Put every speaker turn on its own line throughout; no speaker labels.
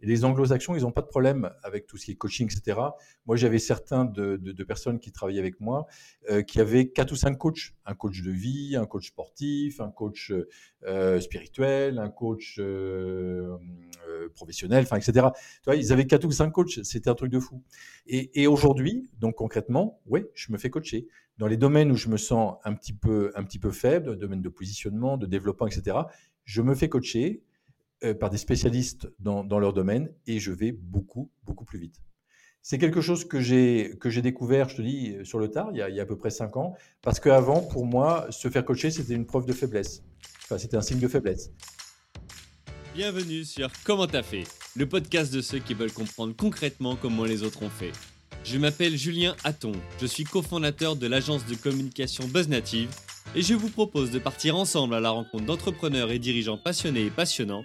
Et les anglo-saxons, ils n'ont pas de problème avec tout ce qui est coaching, etc. Moi, j'avais certains de, personnes qui travaillaient avec moi euh, qui avaient quatre ou cinq coachs. Un coach de vie, un coach sportif, un coach euh, spirituel, un coach euh, professionnel, enfin, etc. Ils avaient quatre ou cinq coachs. C'était un truc de fou. Et, et aujourd'hui, donc concrètement, oui, je me fais coacher. Dans les domaines où je me sens un petit peu, un petit peu faible, domaine de positionnement, de développement, etc., je me fais coacher euh, par des spécialistes dans, leur domaine et je vais beaucoup, beaucoup plus vite. C'est quelque chose que j'ai, découvert, je te dis, sur le tard, il y a, il y a à peu près cinq ans, parce qu'avant, pour moi, se faire coacher, c'était une preuve de faiblesse. Enfin, c'était un signe de faiblesse.
Bienvenue sur Comment t'as fait, le podcast de ceux qui veulent comprendre concrètement comment les autres ont fait. Je m'appelle Julien Hatton, je suis cofondateur de l'agence de communication BuzzNative et je vous propose de partir ensemble à la rencontre d'entrepreneurs et dirigeants passionnés et passionnants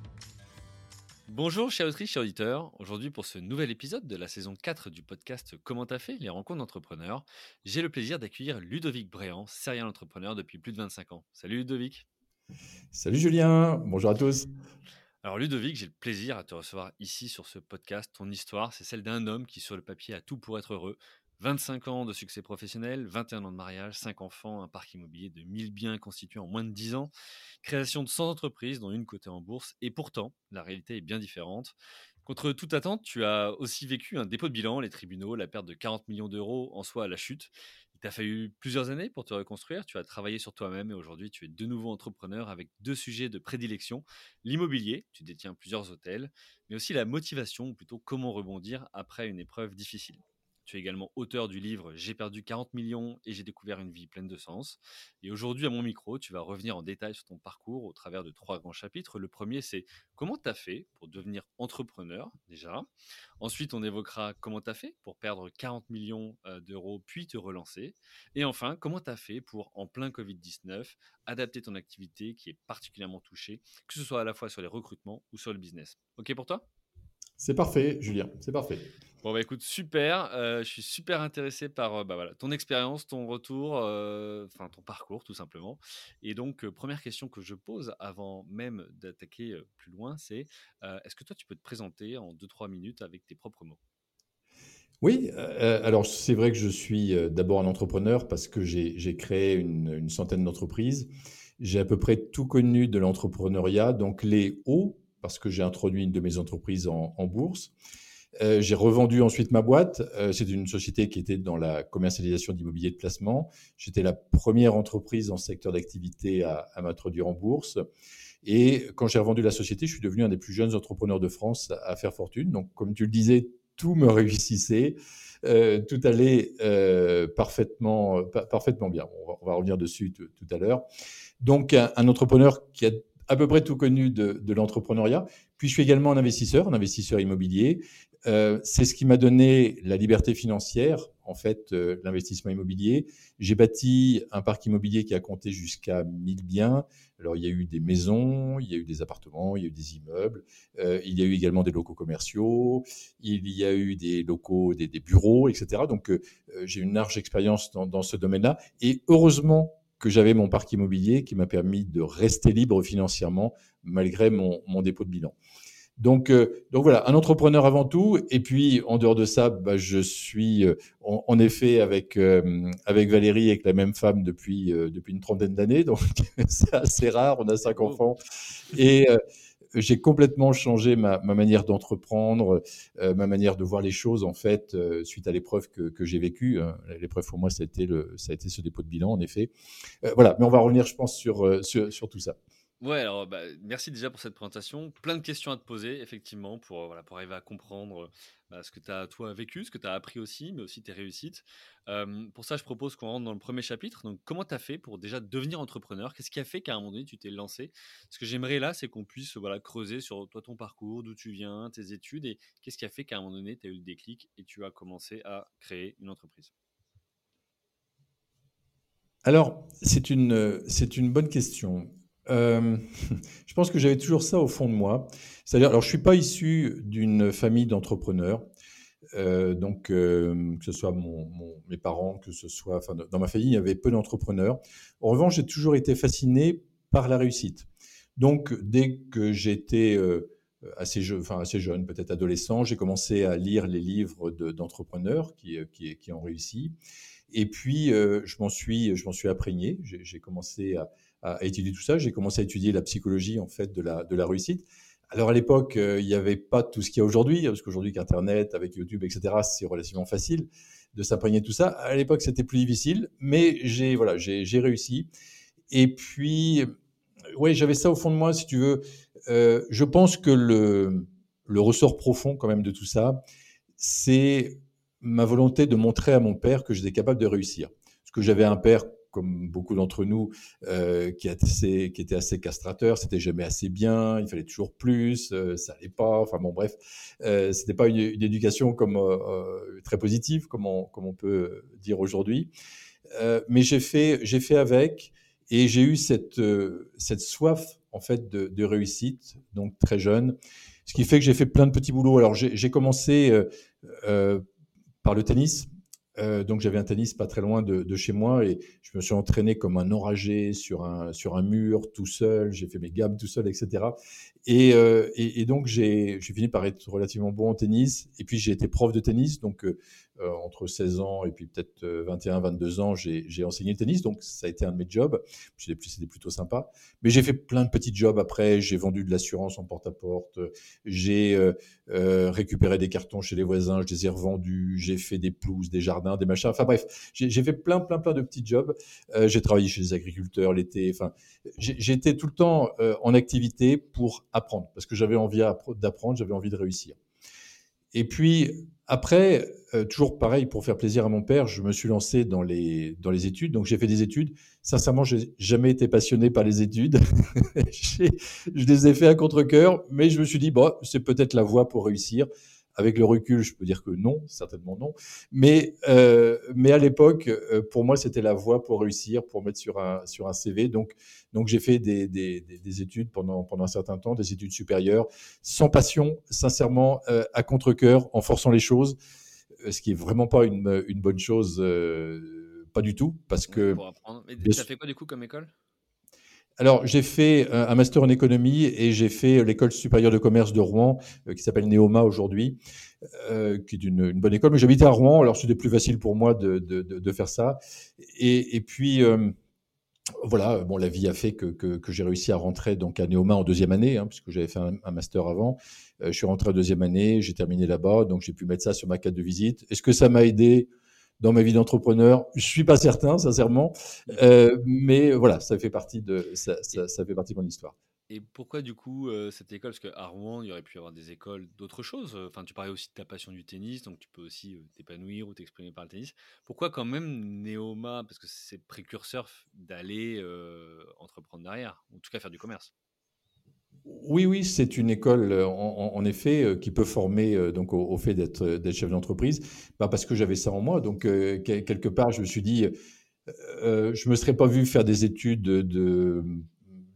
Bonjour chers autrices, chers auditeurs. Aujourd'hui pour ce nouvel épisode de la saison 4 du podcast Comment t'as fait les rencontres d'entrepreneurs, j'ai le plaisir d'accueillir Ludovic Bréant, serial entrepreneur depuis plus de 25 ans. Salut Ludovic.
Salut Julien, bonjour à tous.
Alors Ludovic, j'ai le plaisir à te recevoir ici sur ce podcast. Ton histoire, c'est celle d'un homme qui sur le papier a tout pour être heureux, 25 ans de succès professionnel, 21 ans de mariage, 5 enfants, un parc immobilier de 1000 biens constitués en moins de 10 ans, création de 100 entreprises, dont une cotée en bourse, et pourtant, la réalité est bien différente. Contre toute attente, tu as aussi vécu un dépôt de bilan, les tribunaux, la perte de 40 millions d'euros en soi à la chute. Il t'a fallu plusieurs années pour te reconstruire, tu as travaillé sur toi-même et aujourd'hui tu es de nouveau entrepreneur avec deux sujets de prédilection, l'immobilier, tu détiens plusieurs hôtels, mais aussi la motivation, ou plutôt comment rebondir après une épreuve difficile. Tu es également auteur du livre J'ai perdu 40 millions et j'ai découvert une vie pleine de sens. Et aujourd'hui, à mon micro, tu vas revenir en détail sur ton parcours au travers de trois grands chapitres. Le premier, c'est comment tu as fait pour devenir entrepreneur, déjà. Ensuite, on évoquera comment tu as fait pour perdre 40 millions euh, d'euros puis te relancer. Et enfin, comment tu as fait pour, en plein Covid-19, adapter ton activité qui est particulièrement touchée, que ce soit à la fois sur les recrutements ou sur le business. OK pour toi?
C'est parfait, Julien, c'est parfait.
Bon, bah écoute, super. Euh, je suis super intéressé par euh, bah, voilà, ton expérience, ton retour, euh, enfin ton parcours tout simplement. Et donc, première question que je pose avant même d'attaquer plus loin, c'est est-ce que toi tu peux te présenter en 2-3 minutes avec tes propres mots?
Oui, alors c'est vrai que je suis d'abord un entrepreneur parce que j'ai créé une, centaine d'entreprises. J'ai à peu près tout connu de l'entrepreneuriat, donc les hauts, parce que j'ai introduit une de mes entreprises en, en bourse. Euh, j'ai revendu ensuite ma boîte. Euh, c'est une société qui était dans la commercialisation d'immobilier de placement. J'étais la première entreprise ce secteur d'activité à, à m'introduire en bourse. Et quand j'ai revendu la société, je suis devenu un des plus jeunes entrepreneurs de France à faire fortune. Donc, comme tu le disais, tout me réussissait. Euh, tout allait euh, parfaitement, parfaitement bien. On va, on va, revenir dessus tout, à l'heure. Donc, un, un, entrepreneur qui a à peu près tout connu de, de l'entrepreneuriat. Puis, je suis également un investisseur, un investisseur immobilier. Euh, c'est ce qui m'a donné la liberté financière, en fait, euh, l'investissement immobilier. J'ai bâti un parc immobilier qui a compté jusqu'à 1000 biens. Alors, il y a eu des maisons, il y a eu des appartements, il y a eu des immeubles, euh, il y a eu également des locaux commerciaux, il y a eu des locaux, des, des bureaux, etc. Donc, j'ai une large expérience dans, dans ce domaine-là. Et heureusement que j'avais mon parc immobilier qui m'a permis de rester libre financièrement malgré mon, mon dépôt de bilan. Donc, euh, donc voilà, un entrepreneur avant tout. Et puis, en dehors de ça, bah, je suis euh, en, effet avec, euh, avec Valérie, avec la même femme depuis, depuis une trentaine d'années. Donc, c'est assez rare. On a cinq enfants. Et j'ai complètement changé ma, ma manière d'entreprendre, ma manière de voir les choses, en fait, suite à l'épreuve que, que j'ai vécue. Hein. L'épreuve pour moi, ça a, été le, ça a été ce dépôt de bilan, en effet. voilà, mais on va revenir, je pense, sur, sur, sur tout ça.
Ouais, alors bah, merci déjà pour cette présentation. Plein de questions à te poser, effectivement, pour, euh, voilà, pour arriver à comprendre bah, ce que tu as toi vécu, ce que tu as appris aussi, mais aussi tes réussites. Pour ça, je propose qu'on rentre dans le premier chapitre. Donc, comment tu as fait pour déjà devenir entrepreneur? Qu'est-ce qui a fait qu'à un moment donné, tu t'es lancé? Ce que j'aimerais là, c'est qu'on puisse voilà, creuser sur toi, ton parcours, d'où tu viens, tes études, et qu'est-ce qui a fait qu'à un moment donné, tu as eu le déclic et tu as commencé à créer une entreprise?
Alors, c'est une, c'est une bonne question. Euh, je pense que j'avais toujours ça au fond de moi. C'est-à-dire, alors je suis pas issu d'une famille d'entrepreneurs, euh, donc euh, que ce soit mes parents, que ce soit, enfin, dans ma famille, il y avait peu d'entrepreneurs. En revanche, j'ai toujours été fasciné par la réussite. Donc, dès que j'étais assez, jeune, peut-être adolescent, j'ai commencé à lire les livres d'entrepreneurs qui, ont réussi. Et puis, je m'en suis, je m'en suis imprégné. J'ai commencé à, à, étudier tout ça. J'ai commencé à étudier la psychologie en fait de la, de la réussite. Alors à l'époque, euh, il n'y avait pas tout ce qu'il y a aujourd'hui, parce qu'aujourd'hui qu'Internet, avec YouTube, etc., c'est relativement facile de s'imprégner tout ça. À l'époque, c'était plus difficile, mais j'ai voilà, j'ai réussi. Et puis, ouais, j'avais ça au fond de moi, si tu veux. Euh, je pense que le, le ressort profond quand même de tout ça, c'est ma volonté de montrer à mon père que j'étais capable de réussir. Parce que j'avais un père comme beaucoup d'entre nous, euh, qui, assez, qui était assez castrateur. C'était jamais assez bien. Il fallait toujours plus. Euh, ça allait pas. Enfin bon, bref, euh, c'était pas une, éducation comme euh, très positive, comme on, comme on peut dire aujourd'hui. mais j'ai fait, j'ai fait avec, et j'ai eu cette, cette soif en fait de, de, réussite, donc très jeune. Ce qui fait que j'ai fait plein de petits boulots. Alors j'ai commencé par le tennis. Euh, donc j'avais un tennis pas très loin de, chez moi et je me suis entraîné comme un enragé sur un, sur un mur tout seul, j'ai fait mes gammes tout seul, etc. Euh, et, et, donc j'ai fini par être relativement bon en tennis. Et puis j'ai été prof de tennis, donc euh, euh, entre 16 ans et puis peut-être 21, euh, 22 ans, j'ai enseigné le tennis, donc ça a été un de mes jobs. C'était plutôt sympa. Mais j'ai fait plein de petits jobs après. J'ai vendu de l'assurance en porte-à-porte. J'ai euh, récupéré des cartons chez les voisins, je les ai revendus. J'ai fait des pelouses, des jardins, des machins. Enfin bref, j'ai fait plein, plein, plein de petits jobs. j'ai travaillé chez les agriculteurs l'été. Enfin, j'étais tout le temps en activité pour apprendre parce que j'avais envie d'apprendre, j'avais envie de réussir. Et puis après, euh, toujours pareil, pour faire plaisir à mon père, je me suis lancé dans les, dans les études. Donc j'ai fait des études. Sincèrement, j'ai jamais été passionné par les études. je les ai fait à contre-cœur, mais je me suis dit, bon, c'est peut-être la voie pour réussir. Avec le recul, je peux dire que non, certainement non. Mais, euh, mais à l'époque, euh, pour moi, c'était la voie pour réussir, pour mettre sur un, sur un CV. Donc, donc j'ai fait des, des, des, études pendant, pendant un certain temps, des études supérieures, sans passion, sincèrement, euh, à contre-cœur, en forçant les choses, euh, ce qui est vraiment pas une, une bonne chose, euh, pas du tout, parce que. Pour
apprendre. Mais ça fait quoi du coup comme école?
Alors, j'ai fait un master en économie et j'ai fait l'école supérieure de commerce de Rouen, euh, qui s'appelle Neoma aujourd'hui, euh, qui est une, bonne école. Mais j'habitais à Rouen, alors c'était plus facile pour moi de, de, de faire ça. Et, et puis, euh, voilà, bon, la vie a fait que, que, que j'ai réussi à rentrer donc à Neoma en deuxième année, hein, puisque j'avais fait un, master avant. je suis rentré en deuxième année, j'ai terminé là-bas, donc j'ai pu mettre ça sur ma carte de visite. Est-ce que ça m'a aidé? Dans ma vie d'entrepreneur Je suis pas certain, sincèrement, euh, mais voilà, ça fait partie de ça, ça, fait partie de mon histoire.
Et pourquoi du coup euh, cette école? Parce qu'à Rouen, il y aurait pu y avoir des écoles d'autres choses. Enfin, tu parlais aussi de ta passion du tennis, donc tu peux aussi euh, t'épanouir ou t'exprimer par le tennis. Pourquoi quand même Neoma Parce que c'est précurseur d'aller entreprendre derrière, en tout cas faire du commerce?
Oui, oui, c'est une école, euh, en, effet, euh, qui peut former euh, donc au, fait d'être chef d'entreprise, bah, parce que j'avais ça en moi. Donc, quelque part, je me suis dit, je me serais pas vu faire des études de,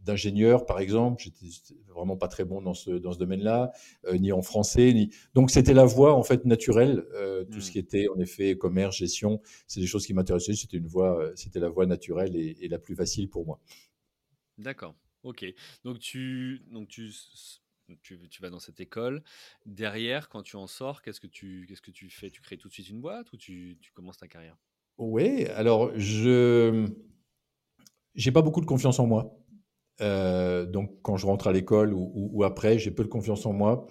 d'ingénieur, par exemple. J'étais vraiment pas très bon dans ce, dans ce domaine-là, ni en français. Ni... Donc, c'était la voie, en fait, naturelle. tout ce mmh. qui était, en effet, commerce, gestion, c'est des choses qui m'intéressaient. C'était une voie, c'était la voie naturelle et la plus facile pour moi.
D'accord. Ok, donc tu, donc tu, tu, tu, vas dans cette école. Derrière, quand tu en sors, qu'est-ce que tu, qu'est-ce que tu fais? Tu crées tout de suite une boîte ou tu, tu commences ta carrière?
Oui, alors je j'ai pas beaucoup de confiance en moi. Euh, donc quand je rentre à l'école ou, ou, après, j'ai peu de confiance en moi.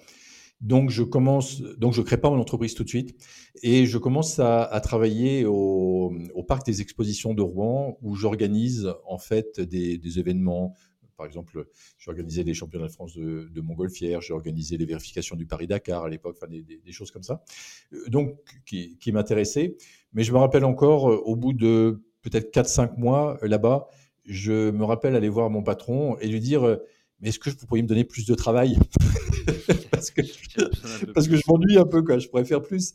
Donc je commence, donc je crée pas mon entreprise tout de suite et je commence à, à travailler au, au, parc des expositions de Rouen où j'organise en fait des, des événements par exemple, j'ai organisé les championnats de France de, de montgolfière, j'ai organisé les vérifications du Paris-Dakar à l'époque, enfin, des, choses comme ça, donc qui, qui m'intéressaient. Mais je me rappelle encore, au bout de peut-être 4-5 mois là-bas, je me rappelle aller voir mon patron et lui dire mais est-ce que vous pourriez me donner plus de travail? Parce que, parce que je m'ennuie un peu, quoi. je pourrais faire plus.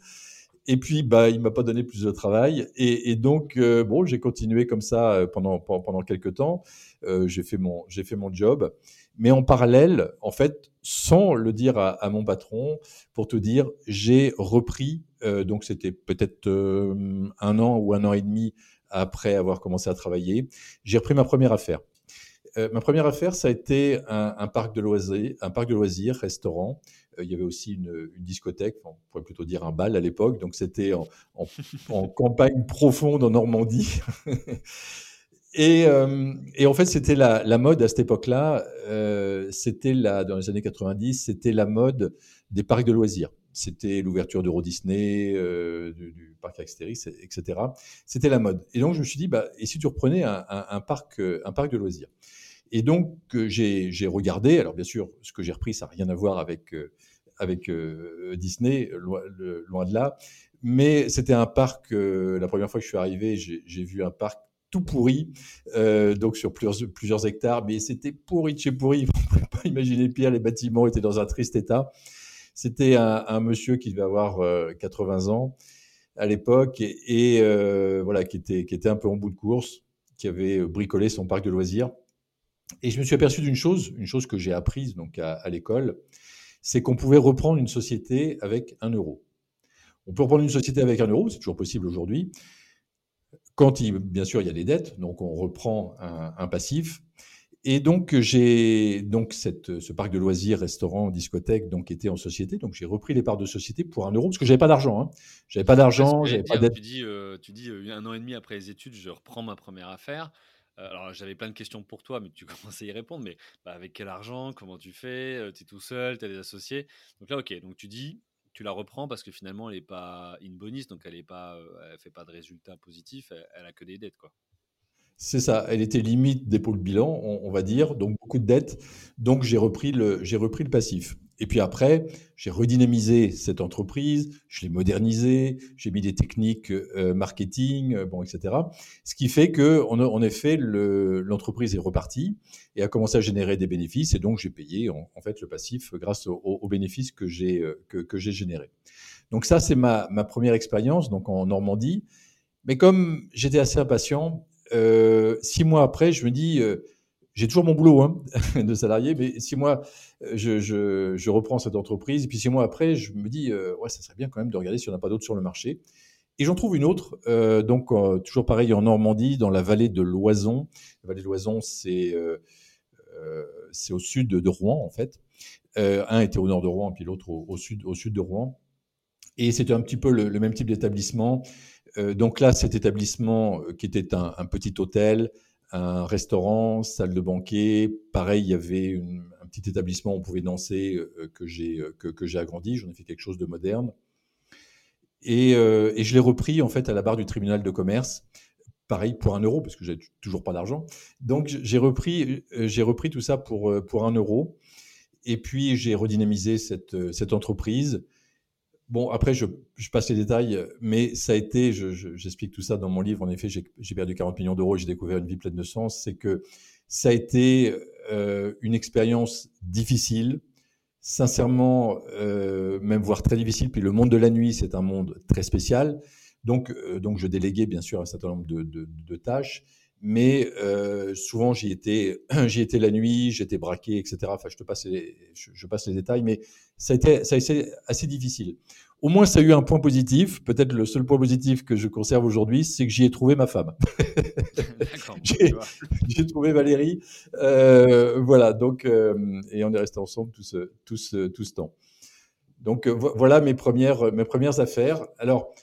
Et puis, bah, il m'a pas donné plus de travail. Et, donc, euh, bon, j'ai continué comme ça euh, pendant, pendant quelques temps. Euh, j'ai fait, mon, j'ai fait mon job. Mais en parallèle, en fait, sans le dire à, mon patron, pour te dire, j'ai repris, donc c'était peut-être un an ou un an et demi après avoir commencé à travailler, j'ai repris ma première affaire. Euh, ma première affaire, ça a été un, parc de loisirs, un parc de loisirs, restaurant. Euh, il y avait aussi une, discothèque, on pourrait plutôt dire un bal à l'époque. Donc c'était en, campagne profonde en Normandie. Euh, et, en fait, c'était la, mode à cette époque-là. c'était dans les années 90, c'était la mode des parcs de loisirs. C'était l'ouverture d'Euro Disney, du, parc Astérix, etc. C'était la mode. Et donc je me suis dit, bah, et si tu reprenais un parc, un parc de loisirs? Et donc, j'ai regardé. Alors, bien sûr, ce que j'ai repris, ça n'a rien à voir avec, euh, avec euh, Disney, loin, de là. Mais c'était un parc, euh, la première fois que je suis arrivé, j'ai vu un parc tout pourri, donc sur plusieurs, hectares, mais c'était pourri de chez pourri. Vous ne pouvez pas imaginer pire, les bâtiments étaient dans un triste état. C'était un, monsieur qui devait avoir 80 ans à l'époque et, voilà, qui était, qui était un peu en bout de course, qui avait bricolé son parc de loisirs. Et je me suis aperçu d'une chose, une chose que j'ai apprise donc à, l'école, c'est qu'on pouvait reprendre une société avec un euro. On peut reprendre une société avec un euro, c'est toujours possible aujourd'hui. Quand, il, bien sûr, il y a des dettes, donc on reprend un, passif. Et donc j'ai donc cette, ce parc de loisirs, restaurant, discothèque, donc était en société. Donc j'ai repris les parts de société pour un euro parce que j'avais pas d'argent. Hein. J'avais pas d'argent, j'avais pas
d'aide. Tu dis, euh, tu dis euh, un an et demi après les études, je reprends ma première affaire. Euh, alors, j'avais plein de questions pour toi, mais tu commences à y répondre. Mais bah, avec quel argent? Comment tu fais? Euh, Tu es tout seul Tu as des associés Donc là, ok. Donc tu dis, tu la reprends parce que finalement, elle n'est pas in bonus, donc elle ne euh, fait pas de résultats positifs. Elle, elle a que des dettes, quoi.
C'est ça, elle était limite dépôt de bilan, on, va dire, donc beaucoup de dettes. Donc j'ai repris le, j'ai repris le passif. Et puis après, j'ai redynamisé cette entreprise, je l'ai modernisée, j'ai mis des techniques euh, marketing, euh, bon, etc. Ce qui fait que, en, effet, l'entreprise est repartie et a commencé à générer des bénéfices. Et donc j'ai payé en, fait le passif grâce aux, bénéfices que j'ai euh, que, que j'ai générés. Donc ça, c'est ma, ma première expérience, donc en Normandie. Mais comme j'étais assez impatient, euh, six mois après, je me dis, euh, j'ai toujours mon boulot hein, de salarié, mais six mois, euh, je, je, je, reprends cette entreprise. Et puis six mois après, je me dis, ouais, ça serait bien quand même de regarder s'il n'y en a pas d'autres sur le marché. Et j'en trouve une autre, donc toujours pareil en Normandie, dans la vallée de l'Oison. La vallée de l'Oison, c'est au sud de, Rouen en fait. un était au nord de Rouen, puis l'autre au, sud, au sud de Rouen. Et c'était un petit peu le même type d'établissement. Euh, donc là, cet établissement euh, qui était un, petit hôtel, un restaurant, salle de banquet, pareil, il y avait un petit établissement où on pouvait danser euh, que j'ai agrandi. J'en ai fait quelque chose de moderne. Et, je l'ai repris en fait à la barre du tribunal de commerce pareil pour un euro parce que j'ai toujours pas d'argent. Donc j'ai repris, tout ça pour un euro. Et puis j'ai redynamisé cette entreprise. Bon, après, je, passe les détails, mais ça a été, j'explique tout ça dans mon livre, en effet, j'ai perdu 40 millions d'euros et j'ai découvert une vie pleine de sens, c'est que ça a été euh, une expérience difficile, sincèrement, euh, même voire très difficile, puis le monde de la nuit, c'est un monde très spécial, donc, euh, donc je déléguais bien sûr un certain nombre de, de tâches, mais euh, souvent j'y étais, j'y étais la nuit, j'étais braqué, etc. Enfin, je te passe les, je, passe les détails, mais ça a été, ça a été assez difficile. Au moins, ça a eu un point positif. Peut-être le seul point positif que je conserve aujourd'hui, c'est que j'y ai trouvé ma femme. j'ai trouvé Valérie. Euh, voilà. Donc, euh, et on est resté ensemble tout ce, tout ce, tout ce temps. Donc, euh, voilà mes premières, mes premières affaires. Alors,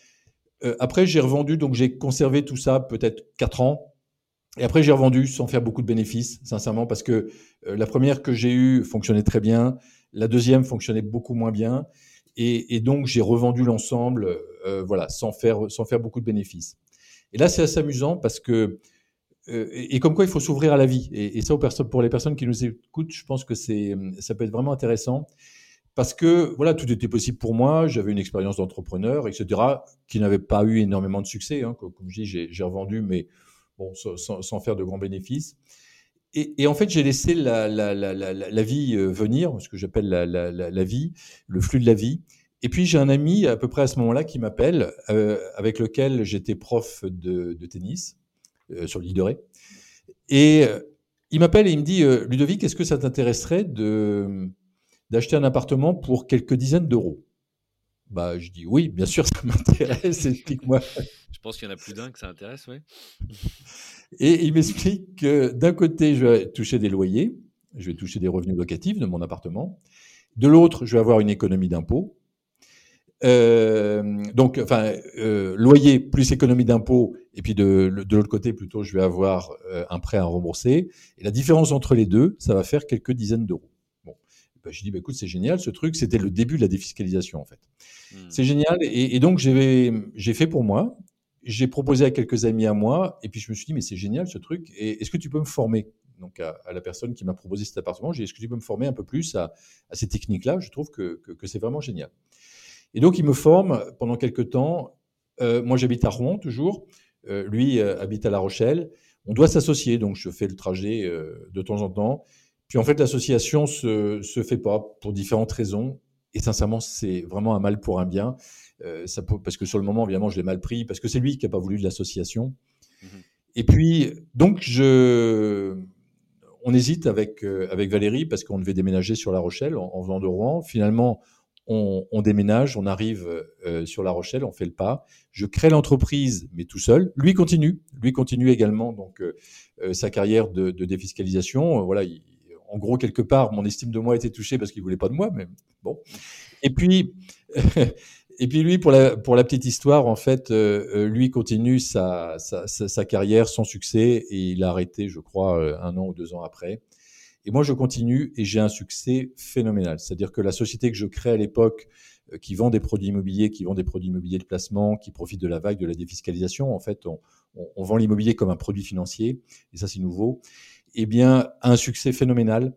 euh, après, j'ai revendu. Donc, j'ai conservé tout ça peut-être quatre ans. Et après, j'ai revendu sans faire beaucoup de bénéfices, sincèrement, parce que euh, la première que j'ai eue fonctionnait très bien, la deuxième fonctionnait beaucoup moins bien, et, et donc j'ai revendu l'ensemble, euh, voilà, sans faire sans faire beaucoup de bénéfices. Et là, c'est assez amusant parce que et, comme quoi il faut s'ouvrir à la vie. Et, ça, pour les personnes qui nous écoutent, je pense que ça peut être vraiment intéressant parce que voilà, tout était possible pour moi. J'avais une expérience d'entrepreneur, etc., qui n'avait pas eu énormément de succès. Hein. Comme, je dis, j'ai revendu, mais bon, sans, faire de grands bénéfices. Et, en fait, j'ai laissé la, la, vie euh, venir, ce que j'appelle la, vie, le flux de la vie. Et puis j'ai un ami à peu près à ce moment-là qui m'appelle, euh, avec lequel j'étais prof de, tennis euh, sur l'île de Ré. Et il m'appelle et il me dit Ludovic, est-ce que ça t'intéresserait de d'acheter un appartement pour quelques dizaines d'euros? Bah, je dis oui, bien sûr, ça m'intéresse, explique-moi.
Je pense qu'il y en a plus d'un que ça intéresse, oui.
Et il m'explique que d'un côté, je vais toucher des loyers, je vais toucher des revenus locatifs de mon appartement. De l'autre, je vais avoir une économie d'impôt. Euh, donc, enfin, euh, loyer plus économie d'impôt, et puis de, de l'autre côté, plutôt, je vais avoir euh, un prêt à rembourser. Et la différence entre les deux, ça va faire quelques dizaines d'euros. Bah, je dis, bah, écoute, c'est génial, ce truc, c'était le début de la défiscalisation, en fait. Hmm. C'est génial. Et, donc, j'ai fait pour moi. J'ai proposé à quelques amis à moi, et puis je me suis dit, mais c'est génial ce truc, et est-ce que tu peux me former? Donc à, la personne qui m'a proposé cet appartement, j'ai dit, est-ce que tu peux me former un peu plus à, ces techniques-là? Je trouve que, c'est vraiment génial. Et donc, il me forme pendant quelques temps. Euh, moi, j'habite à Rouen, toujours. Euh, lui euh, habite à La Rochelle. On doit s'associer, donc je fais le trajet de temps en temps. Puis en fait, l'association se, se fait pas pour différentes raisons. Et sincèrement, c'est vraiment un mal pour un bien. Euh, ça parce que sur le moment, évidemment, je l'ai mal pris, parce que c'est lui qui n'a pas voulu de l'association. Mmh Et puis, donc, je, on hésite avec, euh, avec Valérie, parce qu'on devait déménager sur La Rochelle en, venant de Rouen. Finalement, on, on déménage, on arrive euh, sur La Rochelle, on fait le pas. Je crée l'entreprise, mais tout seul. Lui continue, lui continue également donc sa carrière de, de défiscalisation. voilà, il, en gros, quelque part, mon estime de moi était touchée parce qu'il voulait pas de moi, mais bon. Et puis, et puis lui, pour la, pour la petite histoire, en fait, euh, euh, lui continue sa, sa, carrière, son succès, et il a arrêté, je crois, euh, un an ou deux ans après. Et moi, je continue et j'ai un succès phénoménal. C'est-à-dire que la société que je crée à l'époque, qui vend des produits immobiliers, qui vend des produits immobiliers de placement, qui profite de la vague de la défiscalisation, en fait, on, on vend l'immobilier comme un produit financier, et ça, c'est nouveau eh bien, un succès phénoménal.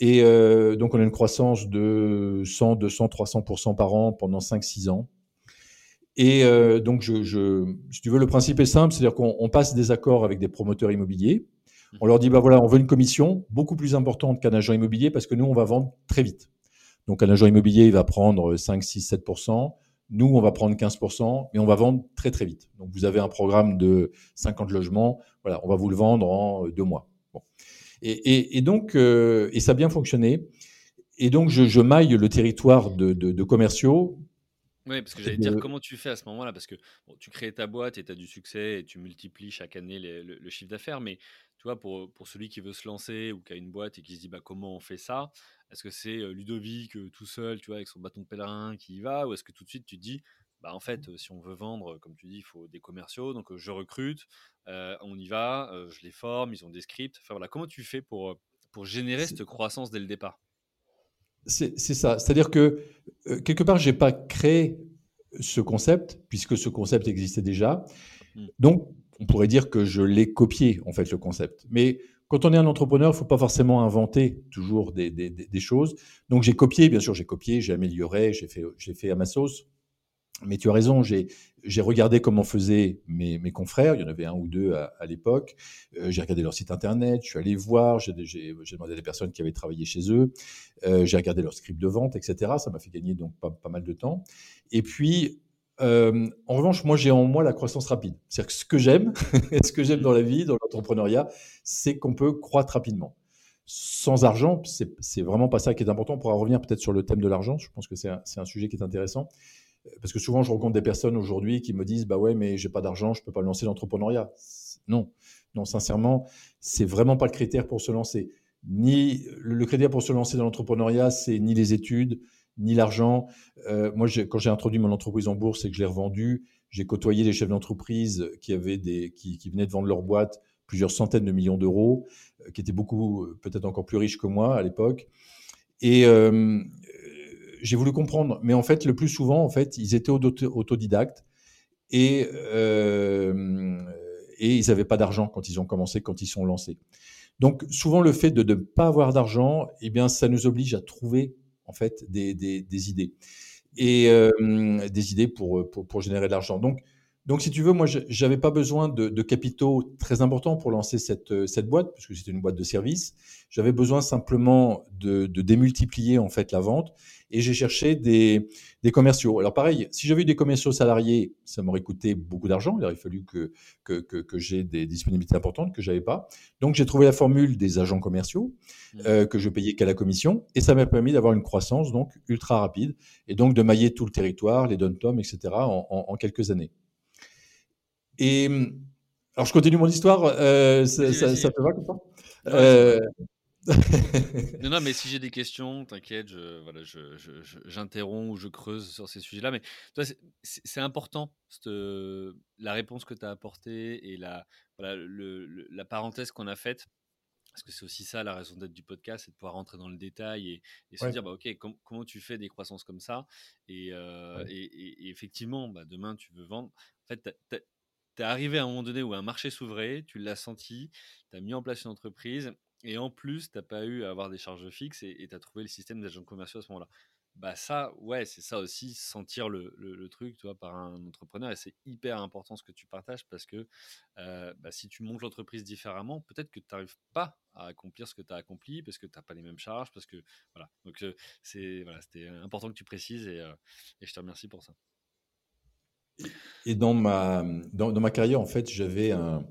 Et euh, donc, on a une croissance de 100, 200, 300% par an pendant 5-6 ans. Et euh, donc, si tu veux, le principe est simple, c'est-à-dire qu'on passe des accords avec des promoteurs immobiliers. On leur dit, bah voilà, on veut une commission beaucoup plus importante qu'un agent immobilier parce que nous, on va vendre très vite. Donc, un agent immobilier, il va prendre 5, 6, 7%. Nous, on va prendre 15%, mais on va vendre très, très vite. Donc, vous avez un programme de 50 logements. Voilà, on va vous le vendre en deux mois. Et, donc, euh, et ça a bien fonctionné. Et donc, je, maille le territoire de, commerciaux.
Oui, parce que j'allais dire, comment tu fais à ce moment-là? Parce que tu crées ta boîte et tu as du succès et tu multiplies chaque année le, chiffre d'affaires. Mais tu vois, pour, pour celui qui veut se lancer ou qui a une boîte et qui se dit bah, comment on fait ça? Est-ce que c'est euh, Ludovic euh, tout seul, tu vois, avec son bâton de pèlerin qui y va? Ou est-ce que tout de suite tu te dis bah, en fait, si on veut vendre, comme tu dis, il faut des commerciaux. Donc, je recrute, on y va, je les forme, ils ont des scripts. Enfin, voilà. Comment tu fais pour, pour générer cette croissance dès le départ?
C'est ça. C'est-à-dire que, quelque part, je n'ai pas créé ce concept, puisque ce concept existait déjà. Mmh. Donc, on pourrait dire que je l'ai copié, en fait, le concept. Mais quand on est un entrepreneur, il ne faut pas forcément inventer toujours des, des, des choses. Donc, j'ai copié, bien sûr, j'ai copié, j'ai amélioré, j'ai fait, fait à ma sauce. Mais tu as raison, j'ai regardé comment faisaient mes, mes, confrères, il y en avait un ou deux à, l'époque, euh, j'ai regardé leur site internet, je suis allé voir, j'ai demandé à des personnes qui avaient travaillé chez eux, euh, j'ai regardé leur script de vente, etc. Ça m'a fait gagner donc pas, pas, mal de temps. Et puis, euh, en revanche, moi j'ai en moi la croissance rapide. C'est-à-dire que ce que j'aime, ce que j'aime dans la vie, dans l'entrepreneuriat, c'est qu'on peut croître rapidement. Sans argent, c'est vraiment pas ça qui est important. On pourra revenir peut-être sur le thème de l'argent. Je pense que c'est un, un, sujet qui est intéressant parce que souvent je rencontre des personnes aujourd'hui qui me disent bah ouais mais j'ai pas d'argent je peux pas lancer l'entrepreneuriat. Non. Non sincèrement c'est vraiment pas le critère pour se lancer. Ni le critère pour se lancer dans l'entrepreneuriat c'est ni les études ni l'argent. Euh, moi quand j'ai introduit mon entreprise en bourse et que je l'ai revendue. J'ai côtoyé des chefs d'entreprise qui avaient des qui, venaient de vendre leur boîte plusieurs centaines de millions d'euros euh, qui étaient beaucoup peut-être encore plus riches que moi à l'époque. Et euh, j'ai voulu comprendre, mais en fait, le plus souvent, en fait, ils étaient autodidactes et, euh, et ils n'avaient pas d'argent quand ils ont commencé, quand ils sont lancés. Donc souvent le fait de ne pas avoir d'argent, eh bien ça nous oblige à trouver en fait des, des, idées et euh, des idées pour, pour, pour générer de l'argent. Donc donc, si tu veux, moi, je n'avais pas besoin de, capitaux très importants pour lancer cette, cette boîte, puisque c'était une boîte de service. J'avais besoin simplement de, démultiplier en fait la vente, et j'ai cherché des, commerciaux. Alors, pareil, si j'avais eu des commerciaux salariés, ça m'aurait coûté beaucoup d'argent. Il aurait fallu que que, que, j'ai des disponibilités importantes que j'avais pas. Donc, j'ai trouvé la formule des agents commerciaux mmh. euh, que je payais qu'à la commission, et ça m'a permis d'avoir une croissance donc ultra rapide, et donc de mailler tout le territoire, les dom etc. en quelques années. Et alors, je continue mon histoire. Euh, ça, te va comme ça
euh, non, non, mais si j'ai des questions, t'inquiète, je, voilà, j'interromps ou je creuse sur ces sujets-là. Mais c'est important, la réponse que tu as apportée et la, voilà, le, la parenthèse qu'on a faite. Parce que c'est aussi ça la raison d'être du podcast, c'est de pouvoir rentrer dans le détail et, se dire, bah, OK, comment tu fais des croissances comme ça? Et, euh, et, effectivement, bah, demain, tu veux vendre. En fait, tu es arrivé à un moment donné où un marché s'ouvrait, tu l'as senti, tu as mis en place une entreprise, et en plus, tu n'as pas eu à avoir des charges fixes et tu as trouvé le système d'agents commerciaux à ce moment-là. Bah ça, ouais, c'est ça aussi, sentir le, le, truc, tu vois, par un entrepreneur. Et c'est hyper important ce que tu partages parce que bah, si tu montes l'entreprise différemment, peut-être que tu n'arrives pas à accomplir ce que tu as accompli parce que tu n'as pas les mêmes charges, parce que voilà. Donc c'est voilà, c'était important que tu précises et je te remercie pour ça.
Et dans ma, dans, ma carrière, en fait, j'avais un,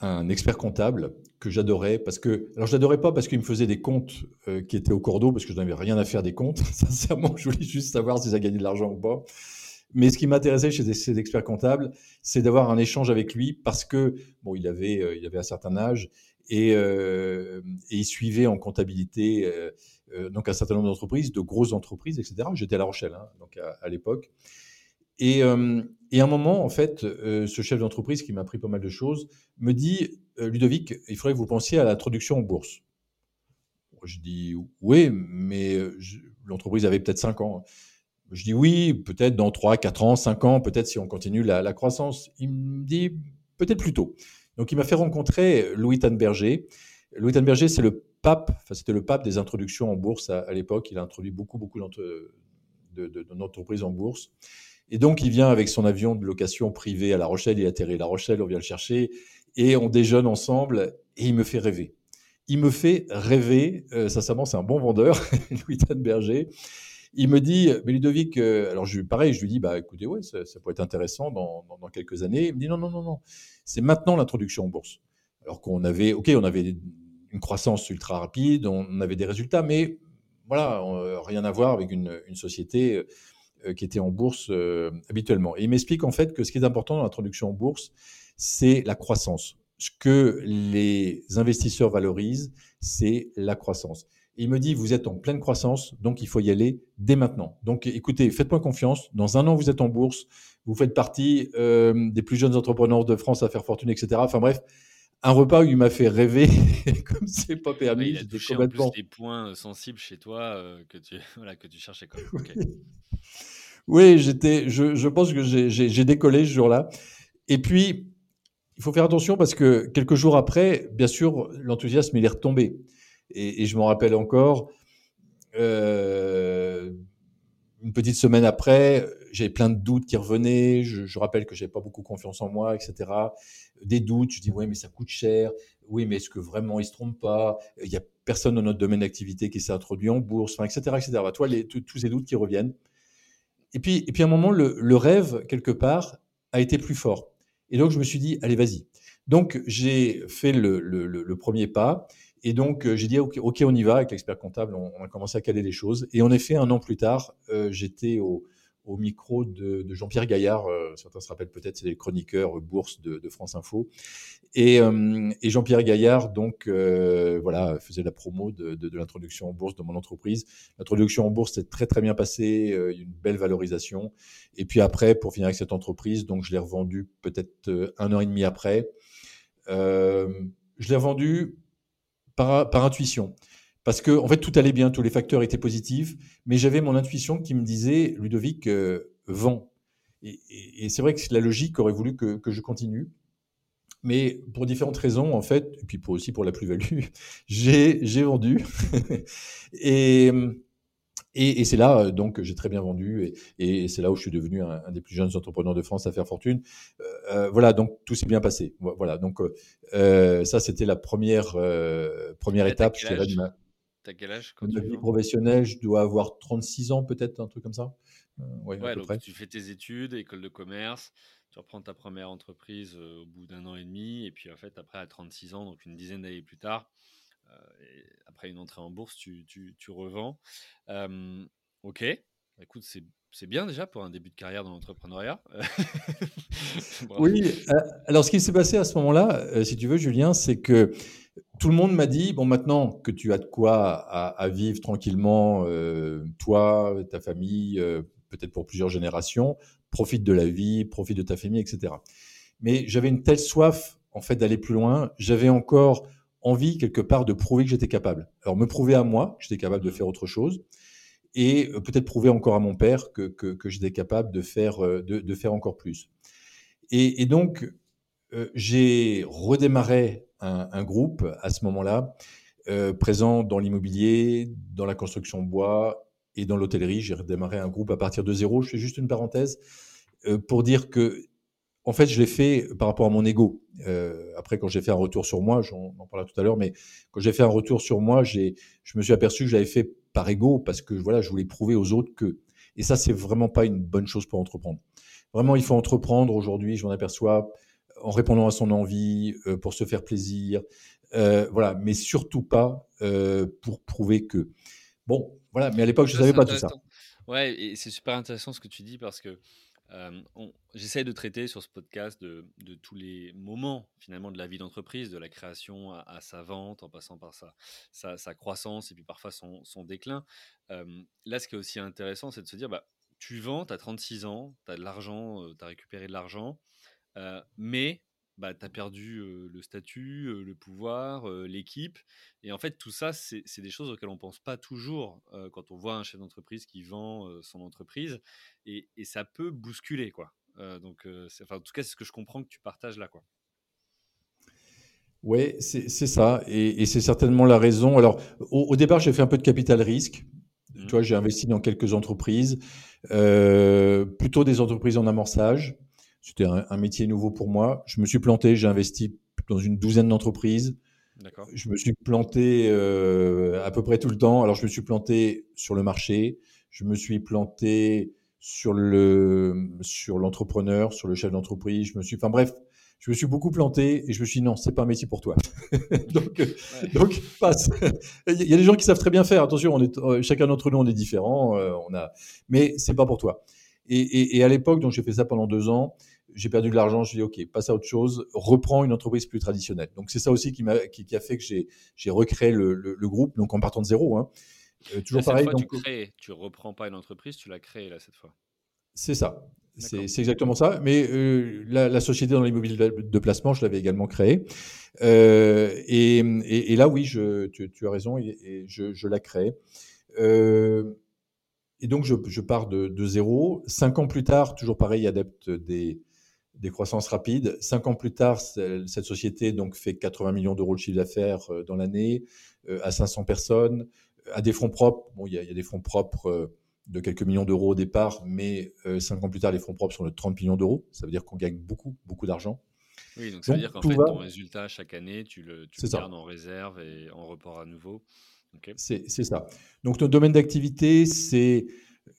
un expert comptable que j'adorais parce que alors je l'adorais pas parce qu'il me faisait des comptes euh, qui étaient au cordeau parce que je n'avais rien à faire des comptes. Sincèrement je voulais juste savoir si ça gagnait de l'argent ou pas. Mais ce qui m'intéressait chez ces experts comptables c'est d'avoir un échange avec lui parce que bon il avait euh, il avait un certain âge et, euh, et il suivait en comptabilité donc un certain nombre d'entreprises de grosses entreprises etc j'étais à La Rochelle hein, donc à, à l'époque et, euh, et, à un moment, en fait, euh, ce chef d'entreprise qui m'a appris pas mal de choses me dit euh, Ludovic, il faudrait que vous pensiez à l'introduction en bourse. Je dis oui, mais l'entreprise avait peut-être 5 ans. Je dis oui, peut-être dans 3, 4 ans, 5 ans, peut-être si on continue la, la croissance. Il me dit peut-être plus tôt. Donc il m'a fait rencontrer Louis Tanberger. Louis Tanberger, c'est le pape, enfin c'était le pape des introductions en bourse à, l'époque. Il a introduit beaucoup, beaucoup d'entreprises en bourse. Et donc, il vient avec son avion de location privé à La Rochelle, il atterrit à La Rochelle, on vient le chercher, et on déjeune ensemble, et il me fait rêver. Il me fait rêver, euh, sincèrement, c'est un bon vendeur, Louis Tanberger. Il me dit, mais Ludovic, euh, alors je, pareil, je lui dis, bah écoutez, ouais, ça, pourrait être intéressant dans, dans, quelques années. Il me dit, non, non, non, non, c'est maintenant l'introduction en bourse. Alors qu'on avait, ok, on avait une croissance ultra rapide, on avait des résultats, mais voilà, rien à voir avec une, une société euh, qui était en bourse euh, habituellement. Et il m'explique en fait que ce qui est important dans l'introduction en bourse, c'est la croissance. Ce que les investisseurs valorisent, c'est la croissance. il me dit, vous êtes en pleine croissance, donc il faut y aller dès maintenant. Donc écoutez, faites-moi confiance. Dans un an, vous êtes en bourse, vous faites partie euh, des plus jeunes entrepreneurs de France à faire fortune, etc. Enfin bref, un repas où il m'a fait rêver comme c'est pas permis.
il a touché complètement... en plus des points sensibles chez toi que, tu, voilà, que tu cherchais. Quand même.
Oui, j'étais, je, je, pense que j'ai décollé ce jour-là. Et puis, il faut faire attention parce que quelques jours après, bien sûr, l'enthousiasme, il est retombé. Et, je m'en rappelle encore, euh, une petite semaine après, j'avais plein de doutes qui revenaient. Je, je rappelle que j'avais pas beaucoup confiance en moi, etc. Des doutes. Je dis, ouais, mais ça coûte cher. Oui, mais est-ce que vraiment il se trompe pas? Il y a personne dans notre domaine d'activité qui s'est introduit en bourse, enfin, etc., etc. Bah, toi, les, tous ces doutes qui reviennent. Et puis, et puis à un moment, le, rêve, quelque part, a été plus fort. Et donc, je me suis dit, allez, vas-y. Donc, j'ai fait le, premier pas. Et donc, j'ai dit, OK, on y va. Avec l'expert comptable, on, a commencé à caler les choses. Et en effet, un an plus tard, euh, j'étais au, au micro de, Jean-Pierre Gaillard. Euh, certains se rappellent peut-être, c'est les chroniqueurs bourse de, France Info. Et, euh, et Jean-Pierre Gaillard, donc, euh, voilà, faisait la promo de, l'introduction en bourse de mon entreprise. L'introduction en bourse s'est très, très bien passée, une belle valorisation. Et puis après, pour finir avec cette entreprise, donc, je l'ai revendue peut-être un an et demi après. je l'ai revendue par, par intuition. Parce que, en fait, tout allait bien, tous les facteurs étaient positifs, mais j'avais mon intuition qui me disait, Ludovic, euh, vend. Et, c'est vrai que la logique aurait voulu que, je continue. Mais pour différentes raisons, en fait, et puis pour aussi pour la plus-value, j'ai vendu. et, et, c'est là donc j'ai très bien vendu et, c'est là où je suis devenu un, des plus jeunes entrepreneurs de France à faire fortune. Euh, euh, voilà, donc tout s'est bien passé. Voilà, donc euh, ça c'était la première première étape.
Je dirais, de ma, quel âge quand
vie professionnelle, je dois avoir 36 ans peut-être, un truc comme ça.
ouais, à peu donc près. tu fais tes études, école de commerce, tu reprends ta première entreprise euh, au bout d'un an et demi, et puis en fait, après, à 36 ans, donc une dizaine d'années plus tard, euh, après une entrée en bourse, tu, tu, revends. ok, bah, écoute, c'est bien déjà pour un début de carrière dans l'entrepreneuriat.
oui, euh, alors ce qui s'est passé à ce moment-là, si tu veux, Julien, c'est que tout le monde m'a dit, bon, maintenant que tu as de quoi à, vivre tranquillement, toi, ta famille, peut-être pour plusieurs générations, profite de la vie, profite de ta famille, etc. Mais j'avais une telle soif, en fait, d'aller plus loin. J'avais encore envie, quelque part, de prouver que j'étais capable. Alors, me prouver à moi que j'étais capable de faire autre chose et euh, peut-être prouver encore à mon père que, que, j'étais capable de faire, euh, de, faire encore plus. Et, donc, euh, j'ai redémarré un, groupe à ce moment-là, présent dans l'immobilier, dans la construction bois et dans l'hôtellerie. J'ai redémarré un groupe à partir de zéro. Je fais juste une parenthèse. Euh, pour dire que, en fait, je l'ai fait par rapport à mon ego. Euh, après, quand j'ai fait un retour sur moi, j'en en parlera tout à l'heure, mais quand j'ai fait un retour sur moi, j'ai, je me suis aperçu que j'avais fait par ego parce que voilà, je voulais prouver aux autres que. Et ça, c'est vraiment pas une bonne chose pour entreprendre. Vraiment, il faut entreprendre aujourd'hui, je m'en aperçois, en répondant à son envie, euh, pour se faire plaisir, voilà, mais surtout pas pour prouver que. Bon, voilà, mais à l'époque, je ne savais pas tout ça.
Ouais, et c'est super intéressant ce que tu dis parce que J'essaie de traiter sur ce podcast de, tous les moments finalement de la vie d'entreprise, de la création à, sa vente, en passant par sa, sa, croissance et puis parfois son, déclin. là, ce qui est aussi intéressant, c'est de se dire, bah, tu vends, tu as 36 ans, tu as de l'argent, tu as récupéré de l'argent, mais bah, tu as perdu le statut, le pouvoir, l'équipe. Et en fait, tout ça, c'est des choses auxquelles on ne pense pas toujours quand on voit un chef d'entreprise qui vend son entreprise. Et, ça peut bousculer. quoi. donc, en tout cas, c'est ce que je comprends que tu partages là. quoi.
Oui, c'est ça. Et, c'est certainement la raison. Alors, au, départ, j'ai fait un peu de capital risque. Mmh. Tu vois, j'ai investi dans quelques entreprises, plutôt des entreprises en amorçage. C'était un, métier nouveau pour moi. Je me suis planté, j'ai investi dans une douzaine d'entreprises. Je me suis planté euh, à peu près tout le temps. Alors, je me suis planté sur le marché, je me suis planté sur le sur l'entrepreneur, sur le chef d'entreprise. Je me suis, enfin bref, je me suis beaucoup planté et je me suis dit non, c'est pas un métier pour toi. donc, donc passe. Il y a des gens qui savent très bien faire. Attention, on est euh, chacun d'entre nous, on est différent. Euh, on a, mais c'est pas pour toi. Et, et, et à l'époque, donc j'ai fait ça pendant deux ans j'ai perdu de l'argent, je dis OK, passe à autre chose, reprends une entreprise plus traditionnelle. Donc c'est ça aussi qui, m'a, qui, a fait que j'ai, recréé le, le, groupe, donc en partant de zéro. Hein.
Euh, toujours pareil. donc, tu crées, tu reprends pas une entreprise, tu l'as créée là cette fois.
C'est ça. C'est, exactement ça. Mais euh, la, la, société dans l'immobilier de placement, je l'avais également créée. Euh, et, et, là, oui, je, tu, tu as raison, et, je, je, la crée. et donc, je, je pars de, de, zéro. Cinq ans plus tard, toujours pareil, adepte des, des croissances rapides. Cinq ans plus tard, cette société donc fait 80 millions d'euros de chiffre d'affaires euh, dans l'année, euh, à 500 personnes, à des fonds propres. Bon, il y, a, des fonds propres euh, de quelques millions d'euros au départ, mais cinq ans plus tard, les fonds propres sont de 30 millions d'euros. Ça veut dire qu'on gagne beaucoup, beaucoup d'argent.
Oui, donc ça veut dire qu'en fait, ton résultat chaque année, tu le, tu gardes en réserve et en report à nouveau.
C'est ça. Donc, notre domaine d'activité, c'est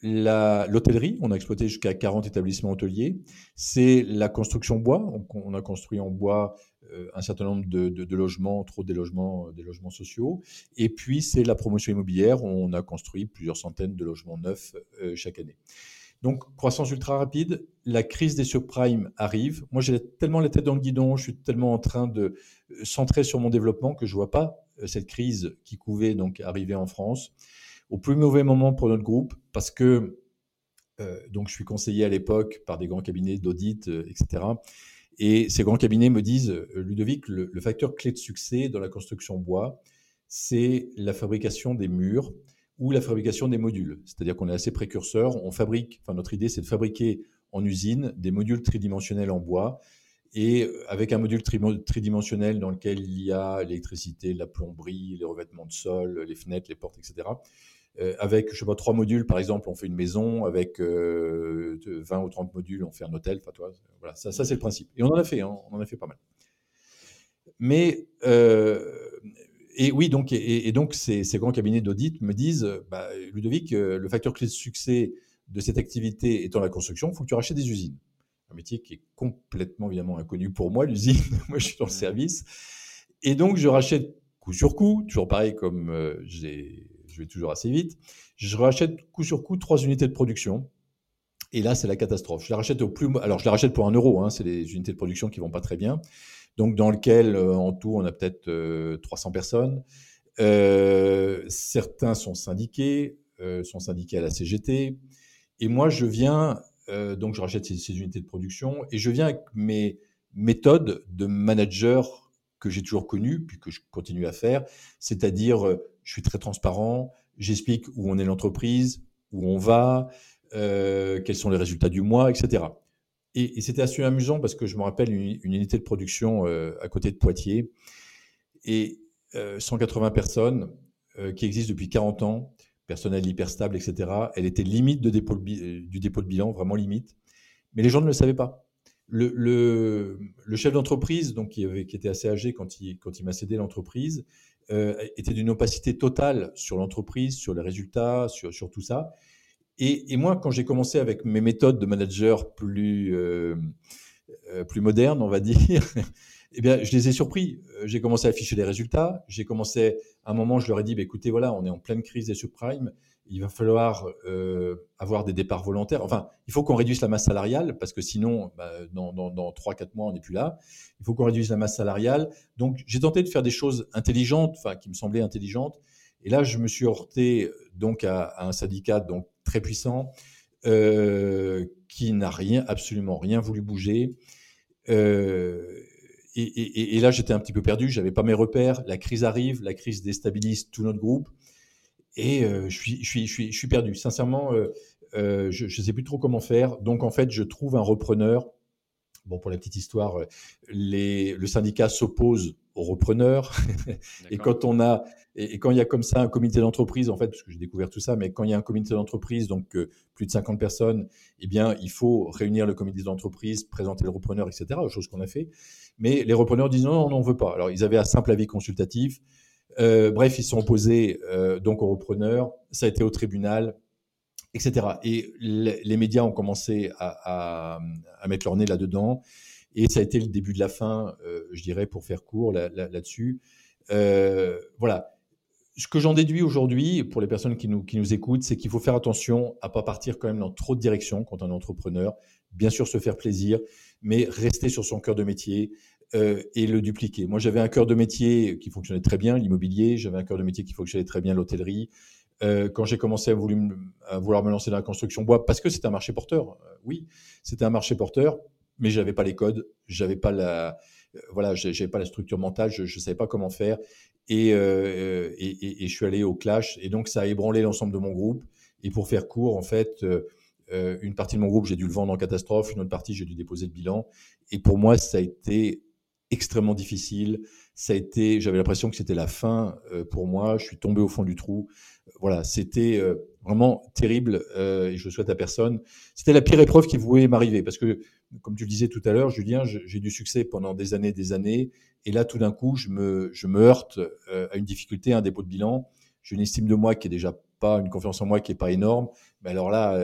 L'hôtellerie, on a exploité jusqu'à 40 établissements hôteliers. C'est la construction bois. On, a construit en bois euh, un certain nombre de, logements, trop des logements, des logements sociaux. Et puis, c'est la promotion immobilière. On a construit plusieurs centaines de logements neufs euh, chaque année. Donc, croissance ultra rapide. La crise des subprimes arrive. Moi, j'ai tellement la tête dans le guidon, je suis tellement en train de euh, centrer sur mon développement que je vois pas cette crise qui pouvait donc arriver en France au plus mauvais moment pour notre groupe parce que euh, donc je suis conseillé à l'époque par des grands cabinets d'audit, euh, etc. Et ces grands cabinets me disent, euh, Ludovic, le, facteur clé de succès dans la construction bois, c'est la fabrication des murs ou la fabrication des modules. C'est-à-dire qu'on est assez précurseur. On fabrique, enfin notre idée, c'est de fabriquer en usine des modules tridimensionnels en bois et avec un module tridimensionnel dans lequel il y a l'électricité, la plomberie, les revêtements de sol, les fenêtres, les portes, etc. avec, je sais pas, trois modules, par exemple, on fait une maison. Avec 20 ou 30 modules, on fait un hôtel. Enfin, toi, voilà, ça, ça c'est le principe. Et on en a fait, hein, on en a fait pas mal. Mais et oui, donc, et, donc ces, grands cabinets d'audit me disent, bah, Ludovic, le facteur clé de succès de cette activité étant la construction, il faut que tu rachètes des usines un métier qui est complètement évidemment inconnu pour moi, l'usine. moi, je suis dans le service. Et donc, je rachète coup sur coup, toujours pareil comme euh, je vais toujours assez vite. Je rachète coup sur coup trois unités de production. Et là, c'est la catastrophe. Je les rachète au plus. Alors, je les rachète pour un euro. Hein, c'est des unités de production qui vont pas très bien. Donc, dans lequel, euh, en tout, on a peut-être 300 euh, personnes. certains sont syndiqués, sont syndiqués à la CGT. Et moi, je viens euh, donc je rachète ces, unités de production et je viens avec mes méthodes de manager que j'ai toujours connues, puis que je continue à faire, c'est-à-dire euh, je suis très transparent, j'explique où on est l'entreprise, où on va, euh, quels sont les résultats du mois, etc. Et, c'était assez amusant parce que je me rappelle une, unité de production à côté de Poitiers et 180 personnes qui existent depuis 40 ans personnel hyper stable, etc. Elle était limite de dépôt euh, du dépôt de bilan, vraiment limite. Mais les gens ne le savaient pas. Le, le, chef d'entreprise, donc qui, avait, qui, était assez âgé quand il, quand il m'a cédé l'entreprise, euh, était d'une opacité totale sur l'entreprise, sur les résultats, sur, sur tout ça. Et, et, moi, quand j'ai commencé avec mes méthodes de manager plus, euh, plus modernes, on va dire, eh bien, je les ai surpris. Euh, j'ai commencé à afficher les résultats. J'ai commencé, à un moment, je leur ai dit, bah, écoutez, voilà, on est en pleine crise des subprimes. Il va falloir euh, avoir des départs volontaires. Enfin, il faut qu'on réduise la masse salariale parce que sinon, bah, dans, dans, dans 3-4 mois, on n'est plus là. Il faut qu'on réduise la masse salariale. Donc, j'ai tenté de faire des choses intelligentes, enfin, qui me semblaient intelligentes. Et là, je me suis heurté donc à, un syndicat donc très puissant euh, qui n'a rien, absolument rien voulu bouger. Euh, et, là, j'étais un petit peu perdu, j'avais pas mes repères. La crise arrive, la crise déstabilise tout notre groupe, et euh, je, suis, je, suis, je, suis, je suis perdu. Sincèrement, euh, euh, je ne sais plus trop comment faire. Donc, en fait, je trouve un repreneur. Bon, pour la petite histoire, les, le syndicat s'oppose au repreneur. et quand on a et, quand il y a comme ça un comité d'entreprise, en fait, parce que j'ai découvert tout ça, mais quand il y a un comité d'entreprise, donc plus de 50 personnes, eh bien, il faut réunir le comité d'entreprise, présenter le repreneur, etc. Chose qu'on a fait. Mais les repreneurs disent non, on n'en veut pas. Alors, ils avaient un simple avis consultatif. Euh, bref, ils sont opposés euh, donc aux repreneurs. Ça a été au tribunal, etc. Et les médias ont commencé à, mettre leur nez là-dedans. Et ça a été le début de la fin, euh, je dirais, pour faire court là-dessus. voilà. Ce que j'en déduis aujourd'hui, pour les personnes qui nous, qui nous écoutent, c'est qu'il faut faire attention à pas partir quand même dans trop de directions quand on est entrepreneur. Bien sûr, se faire plaisir, mais rester sur son cœur de métier euh, et le dupliquer. Moi, j'avais un cœur de métier qui fonctionnait très bien, l'immobilier, j'avais un cœur de métier qui fonctionnait très bien, l'hôtellerie. Euh, quand j'ai commencé à, vouloir me lancer dans la construction bois, parce que c'est un marché porteur, euh, oui, c'était un marché porteur, mais j'avais pas les codes, j'avais pas la, voilà, j'avais pas la structure mentale, je, ne savais pas comment faire, et, je suis allé au clash, et donc ça a ébranlé l'ensemble de mon groupe. Et pour faire court, en fait, une partie de mon groupe, j'ai dû le vendre en catastrophe, une autre partie, j'ai dû déposer le bilan. Et pour moi, ça a été extrêmement difficile. Ça a été, j'avais l'impression que c'était la fin euh, pour moi. Je suis tombé au fond du trou. Voilà, c'était euh, vraiment terrible et je le souhaite à personne. C'était la pire épreuve qui pouvait m'arriver parce que, comme tu le disais tout à l'heure, Julien, j'ai du succès pendant des années, des années. Et là, tout d'un coup, je me, je me heurte à une difficulté, un dépôt de bilan. J'ai une estime de moi qui est déjà pas une confiance en moi qui est pas énorme. Mais alors là,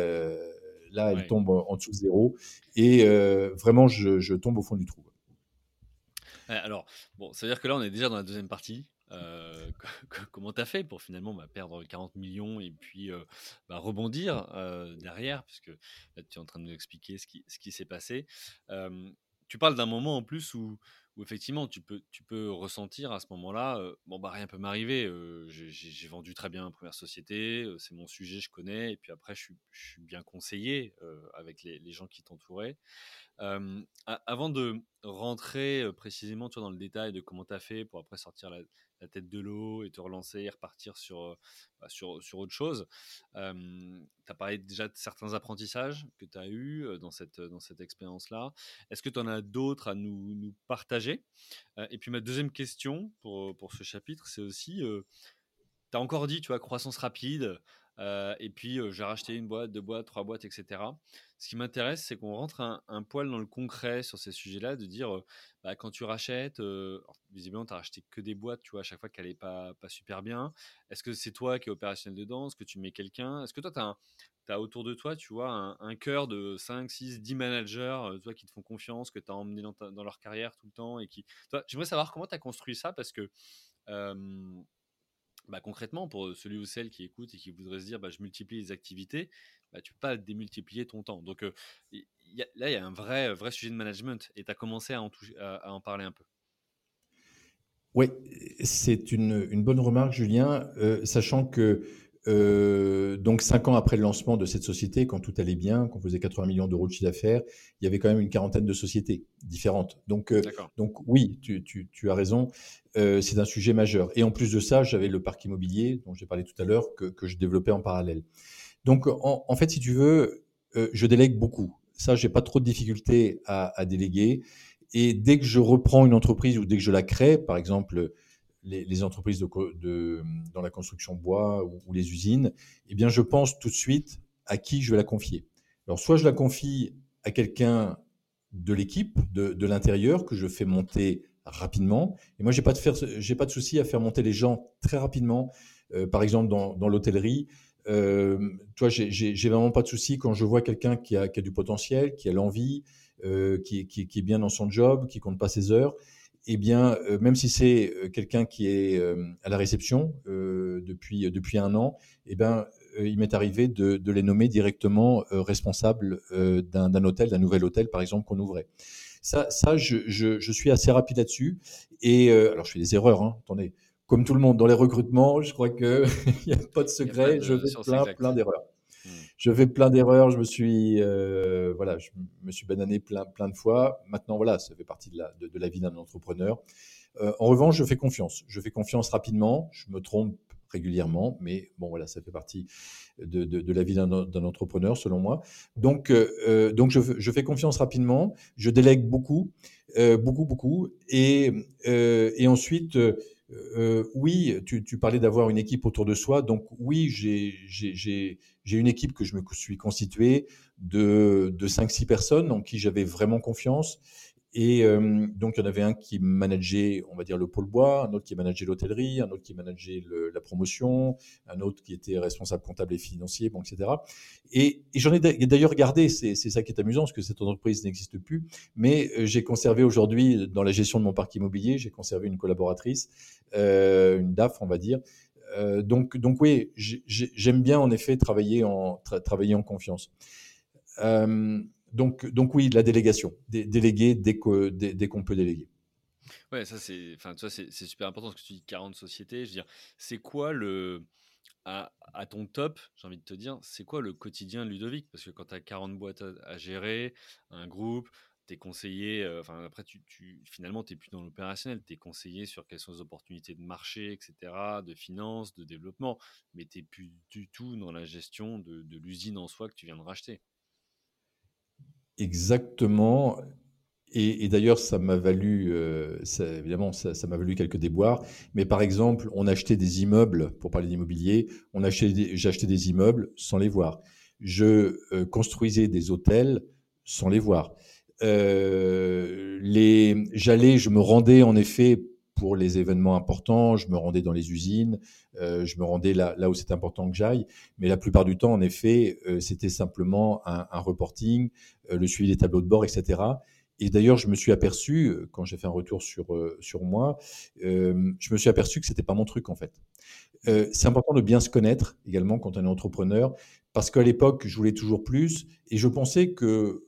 Là, elle tombe en dessous de zéro. Et euh, vraiment, je, tombe au fond du trou.
Alors, bon, ça veut dire que là, on est déjà dans la deuxième partie. Euh, comment tu as fait pour finalement bah, perdre 40 millions et puis euh, bah, rebondir derrière, puisque tu es en train de nous expliquer ce qui, ce qui s'est passé. tu parles d'un moment en plus où, effectivement tu peux, ressentir à ce moment-là, bon bah rien peut m'arriver, j'ai vendu très bien ma première société, c'est mon sujet, je connais, et puis après je suis, bien conseillé avec les, les, gens qui t'entouraient. Avant de rentrer précisément dans le détail de comment tu as fait pour après sortir la, tête de l'eau et te relancer et repartir sur, bah, sur, sur, autre chose, tu as parlé déjà de certains apprentissages que tu as eus dans cette, dans cette expérience-là. Est-ce que tu en as d'autres à nous, nous partager? Et puis ma deuxième question pour, pour ce chapitre, c'est aussi, tu as encore dit, tu vois, croissance rapide. Et puis j'ai racheté une boîte, deux boîtes, trois boîtes, etc ce qui m'intéresse, c'est qu'on rentre un, poil dans le concret sur ces sujets-là, de dire, bah, quand tu rachètes, visiblement, tu n'as racheté que des boîtes, tu vois, à chaque fois qu'elle n'est pas, super bien. Est-ce que c'est toi qui es opérationnel dedans? Est-ce que tu mets quelqu'un? Est-ce que toi, tu as, autour de toi, tu vois, un, cœur de 5, 6, 10 managers, toi, qui te font confiance, que tu as emmené dans, dans, leur carrière tout le temps et qui... J'aimerais savoir comment tu as construit ça parce que... Bah, concrètement, pour celui ou celle qui écoute et qui voudrait se dire bah, je multiplie les activités, bah, tu peux pas démultiplier ton temps. Donc là, il y a un vrai, vrai sujet de management et tu as commencé à en, à, en, parler un peu.
Oui, c'est une, une, bonne remarque, Julien, sachant que euh, donc, cinq ans après le lancement de cette société, quand tout allait bien, qu'on faisait 80 millions d'euros de chiffre d'affaires, il y avait quand même une quarantaine de sociétés différentes. Donc, euh, donc oui, tu, tu, tu as raison, euh, c'est un sujet majeur. Et en plus de ça, j'avais le parc immobilier, dont j'ai parlé tout à l'heure, que, que, je développais en parallèle. Donc, en, en fait, si tu veux, euh, je délègue beaucoup. Ça, j'ai pas trop de difficultés à, à déléguer. Et dès que je reprends une entreprise ou dès que je la crée, par exemple, les, entreprises de, dans la construction bois ou, les usines, eh bien, je pense tout de suite à qui je vais la confier. Alors, soit je la confie à quelqu'un de l'équipe, de, l'intérieur, que je fais monter rapidement. Et moi, j'ai pas de faire, j'ai pas de souci à faire monter les gens très rapidement. Euh, par exemple, dans, dans l'hôtellerie, euh, toi, j'ai vraiment pas de souci quand je vois quelqu'un qui a, qui a, du potentiel, qui a l'envie, euh, qui, qui, qui, est bien dans son job, qui compte pas ses heures eh bien, euh, même si c'est euh, quelqu'un qui est euh, à la réception depuis, depuis un an, eh bien, il m'est arrivé de, de, les nommer directement responsables d'un hôtel, d'un nouvel hôtel, par exemple, qu'on ouvrait. Ça, ça je, je, je suis assez rapide là-dessus. Et alors, je fais des erreurs, hein, attendez. Comme tout le monde dans les recrutements, je crois qu'il n'y a pas de secret, je fais plein, plein d'erreurs je fais plein d'erreurs, je me suis, euh, voilà, je me suis banané plein, plein de fois. Maintenant, voilà, ça fait partie de la, de, la vie d'un entrepreneur. Euh, en revanche, je fais confiance. Je fais confiance rapidement. Je me trompe régulièrement, mais bon, voilà, ça fait partie de, de, la vie d'un entrepreneur, selon moi. Donc, euh, donc je, je, fais confiance rapidement. Je délègue beaucoup, beaucoup, beaucoup, et, et ensuite. Euh, oui, tu, parlais d'avoir une équipe autour de soi. Donc oui, j'ai j'ai une équipe que je me suis constituée de, de 5-6 personnes en qui j'avais vraiment confiance. Et euh, donc, il y en avait un qui manageait, on va dire, le pôle bois, un autre qui manageait l'hôtellerie, un autre qui manageait le, la promotion, un autre qui était responsable comptable et financier, bon, etc. Et, et j'en ai d'ailleurs gardé, c'est ça qui est amusant, parce que cette entreprise n'existe plus, mais euh, j'ai conservé aujourd'hui, dans la gestion de mon parc immobilier, j'ai conservé une collaboratrice, euh, une DAF, on va dire, euh, donc, donc oui, j'aime bien en effet travailler en, travailler en confiance. Donc, donc oui, la délégation, déléguer dès qu'on peut déléguer.
Ouais, ça c'est, enfin, c'est super important parce que tu dis 40 sociétés. Je veux dire, c'est quoi le, à, ton top, j'ai envie de te dire, c'est quoi le quotidien de Ludovic? Parce que quand tu as 40 boîtes à, gérer, un groupe, tu es conseillé, euh, après tu, tu finalement plus dans l'opérationnel, tu es conseillé sur quelles sont les opportunités de marché, etc., de finances, de développement, mais tu n'es plus du tout dans la gestion de, de l'usine en soi que tu viens de racheter.
Exactement. Et, d'ailleurs, ça m'a valu, euh, évidemment, ça m'a valu quelques déboires. Mais par exemple, on achetait des immeubles, pour parler d'immobilier, on achetait, j'achetais des immeubles sans les voir. Je euh, construisais des hôtels sans les voir. Euh, les, j'allais, je me rendais en effet pour les événements importants, je me rendais dans les usines, euh, je me rendais là, où c'est important que j'aille, mais la plupart du temps, en effet, euh, c'était simplement un, reporting, euh, le suivi des tableaux de bord, etc. Et d'ailleurs, je me suis aperçu, quand j'ai fait un retour sur, sur moi, je me suis aperçu que c'était pas mon truc en fait. c'est important de bien se connaître également quand on est entrepreneur, parce qu'à l'époque, je voulais toujours plus, et je pensais que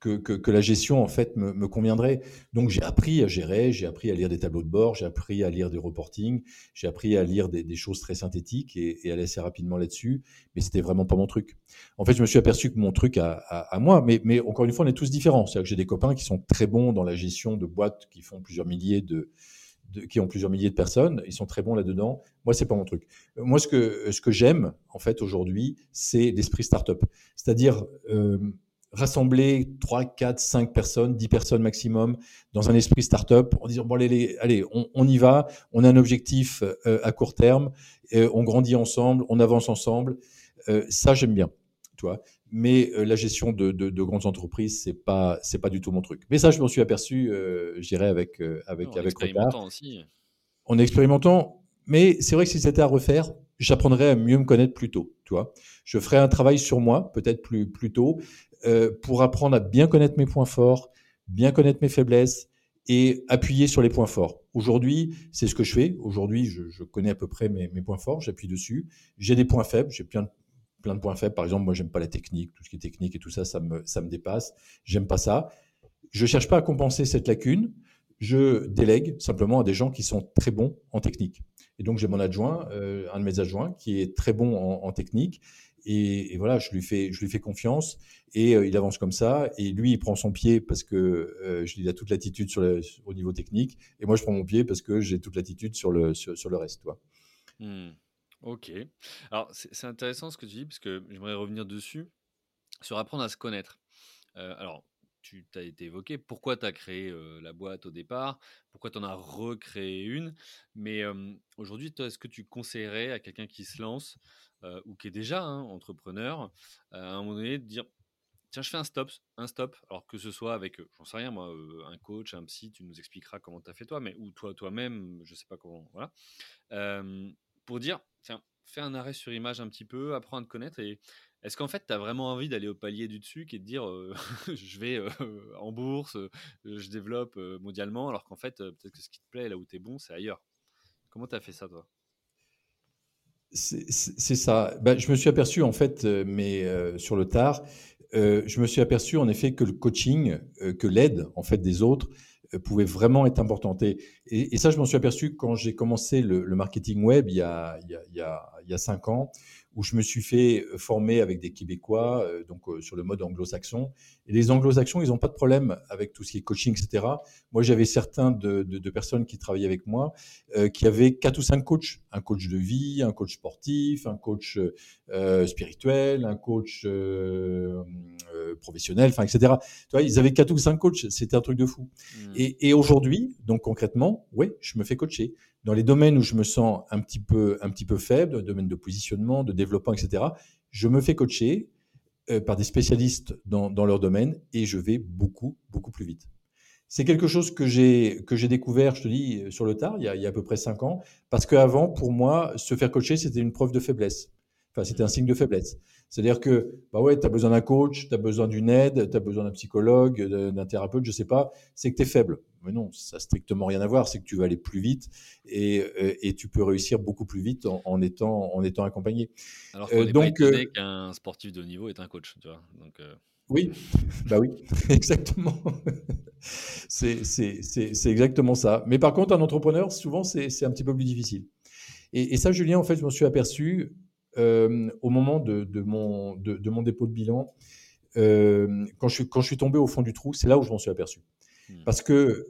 que, la gestion en fait me, conviendrait. Donc j'ai appris à gérer, j'ai appris à lire des tableaux de bord, j'ai appris à lire des reportings, j'ai appris à lire des, choses très synthétiques et, à laisser rapidement là-dessus. Mais c'était vraiment pas mon truc. En fait, je me suis aperçu que mon truc à, moi, mais, mais, encore une fois, on est tous différents. C'est-à-dire que j'ai des copains qui sont très bons dans la gestion de boîtes qui font plusieurs milliers de, qui ont plusieurs milliers de personnes, ils sont très bons là-dedans. Moi, c'est pas mon truc. Moi, ce que ce que j'aime en fait aujourd'hui, c'est l'esprit startup. C'est-à-dire euh, rassembler 3, 4, 5 personnes, 10 personnes maximum dans un esprit startup en disant bon allez, allez on, y va, on a un objectif euh, à court terme, euh, on grandit ensemble, on avance ensemble. Euh, ça j'aime bien, tu vois. Mais la gestion de, de, grandes entreprises c'est pas c'est pas du tout mon truc. Mais ça je m'en suis aperçu, je dirais avec avec
en
avec
expérimentant aussi.
En expérimentant, mais c'est vrai que si c'était à refaire, j'apprendrais à mieux me connaître plus tôt, tu vois. Je ferais un travail sur moi, peut-être plus plus tôt, euh, pour apprendre à bien connaître mes points forts, bien connaître mes faiblesses et appuyer sur les points forts. Aujourd'hui, c'est ce que je fais. Aujourd'hui, je, connais à peu près mes, points forts, j'appuie dessus. J'ai des points faibles, j'ai plein de, plein de points faibles. Par exemple, moi, j'aime pas la technique, tout ce qui est technique et tout ça, ça me, ça me dépasse. J'aime pas ça. Je cherche pas à compenser cette lacune. Je délègue simplement à des gens qui sont très bons en technique. Et donc, j'ai mon adjoint, euh, un de mes adjoints, qui est très bon en, en technique et, voilà, je lui fais, je lui fais confiance et euh, il avance comme ça. Et lui, il prend son pied parce que euh, il a toute l'attitude au niveau technique. Et moi, je prends mon pied parce que j'ai toute l'attitude sur le, sur, le reste. Toi.
Mmh. Ok. Alors, c'est intéressant ce que tu dis parce que j'aimerais revenir dessus sur apprendre à se connaître. Euh, alors, tu as été évoqué pourquoi tu as créé la boîte au départ, pourquoi tu en as recréé une? Mais aujourd'hui, est-ce que tu conseillerais à quelqu'un qui se lance euh, ou qui est déjà hein, entrepreneur, euh, à un moment donné, de dire tiens, je fais un stop, un stop, alors que ce soit avec, j'en sais rien moi, euh, un coach, un psy, tu nous expliqueras comment tu as fait toi, mais ou toi toi-même, je sais pas comment, voilà, pour dire tiens, fais un arrêt sur image un petit peu, apprends à te connaître et est-ce qu'en fait, tu as vraiment envie d'aller au palier du dessus et de dire je vais en bourse, je développe mondialement, alors qu'en fait, peut-être que ce qui te plaît, là où tu es bon, c'est ailleurs? Comment tu as fait ça, toi?
C'est ça. Ben, je me suis aperçu, en fait, euh, mais euh, sur le tard, euh, je me suis aperçu, en effet, que le coaching, que l'aide, en fait, des autres, pouvait vraiment être importante. Et, et, ça, je m'en suis aperçu quand j'ai commencé le, marketing web il y, a, il, y a, il y a cinq ans, où je me suis fait euh, former avec des Québécois, euh, donc euh, sur le mode anglo-saxon. Et les anglo-saxons, ils n'ont pas de problème avec tout ce qui est coaching, etc. Moi, j'avais certains de, de, personnes qui travaillaient avec moi qui avaient quatre ou cinq coachs. Un coach de vie, un coach sportif, un coach spirituel, un coach professionnel, enfin, etc. Tu vois, ils avaient quatre ou cinq coachs. C'était un truc de fou. Mmh. Et, et aujourd'hui, donc concrètement, oui, je me fais coacher dans les domaines où je me sens un petit peu, un petit peu faible, dans le domaine de positionnement, de développement, etc., je me fais coacher euh, par des spécialistes dans, dans, leur domaine et je vais beaucoup, beaucoup plus vite. C'est quelque chose que j'ai que j'ai découvert, je te dis, sur le tard, il y a, il y a à peu près cinq ans, parce qu'avant, pour moi, se faire coacher, c'était une preuve de faiblesse. Enfin, c'était un signe de faiblesse. C'est-à-dire que, bah ouais, tu as besoin d'un coach, tu as besoin d'une aide, tu as besoin d'un psychologue, d'un thérapeute, je sais pas, c'est que tu es faible. Mais non, ça n'a strictement rien à voir, c'est que tu vas aller plus vite et, euh, et tu peux réussir beaucoup plus vite en, étant, en étant accompagné.
Alors qu'on euh, donc, euh, qu'un sportif de haut niveau est un coach, tu vois. Donc,
Oui, bah oui, exactement. c'est exactement ça. Mais par contre, un entrepreneur, souvent, c'est un petit peu plus difficile. Et, et, ça, Julien, en fait, je m'en suis aperçu euh, au moment de, mon, de, mon dépôt de bilan, euh, quand, je suis, quand je suis tombé au fond du trou, c'est là où je m'en suis aperçu. Hmm. Parce que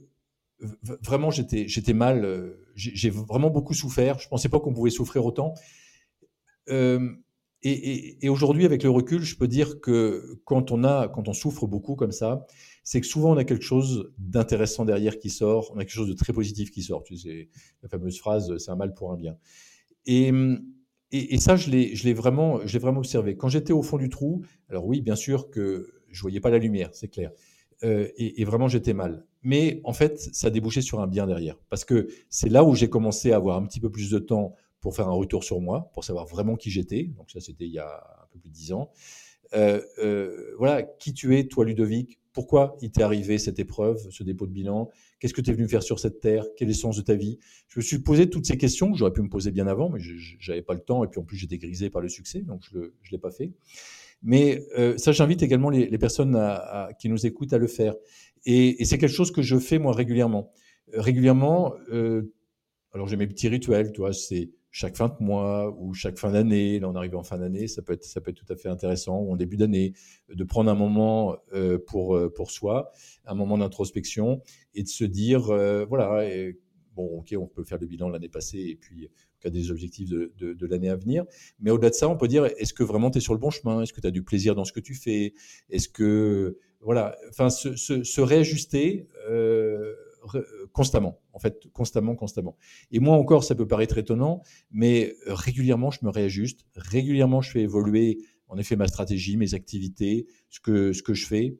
vraiment, j'étais, j'étais mal, euh, j'ai vraiment beaucoup souffert. Je pensais pas qu'on pouvait souffrir autant. et, aujourd'hui, avec le recul, je peux dire que quand on, a, quand on souffre beaucoup comme ça, c'est que souvent on a quelque chose d'intéressant derrière qui sort, on a quelque chose de très positif qui sort. Tu sais, la fameuse phrase, c'est un mal pour un bien. Et, et, ça, je l'ai vraiment, vraiment observé. Quand j'étais au fond du trou, alors oui, bien sûr que je voyais pas la lumière, c'est clair. Euh, et, vraiment, j'étais mal. Mais en fait, ça débouchait sur un bien derrière. Parce que c'est là où j'ai commencé à avoir un petit peu plus de temps pour faire un retour sur moi, pour savoir vraiment qui j'étais. Donc ça, c'était il y a un peu plus de dix ans. Euh, euh, voilà, qui tu es, toi, Ludovic? Pourquoi il t'est arrivé cette épreuve, ce dépôt de bilan? Qu'est-ce que tu es venu faire sur cette terre? Quel est le sens de ta vie? Je me suis posé toutes ces questions que j'aurais pu me poser bien avant, mais je n'avais pas le temps. Et puis en plus, j'étais grisé par le succès, donc je ne l'ai pas fait. Mais ça, j'invite également les, personnes à, qui nous écoutent à le faire. Et, c'est quelque chose que je fais moi régulièrement. régulièrement, alors j'ai mes petits rituels, tu vois, c'est chaque fin de mois ou chaque fin d'année. Là, on arrive en fin d'année, ça peut être ça peut être tout à fait intéressant ou en début d'année de prendre un moment pour pour soi, un moment d'introspection et de se dire voilà. Bon, ok, on peut faire le bilan l'année passée et puis a des objectifs de, de, l'année à venir. Mais au-delà de ça, on peut dire est-ce que vraiment tu es sur le bon chemin? Est-ce que tu as du plaisir dans ce que tu fais? Est-ce que. Voilà, enfin, se, se, réajuster euh, constamment, en fait, constamment, constamment. Et moi encore, ça peut paraître étonnant, mais régulièrement, je me réajuste. Régulièrement, je fais évoluer, en effet, ma stratégie, mes activités, ce que, ce que je fais.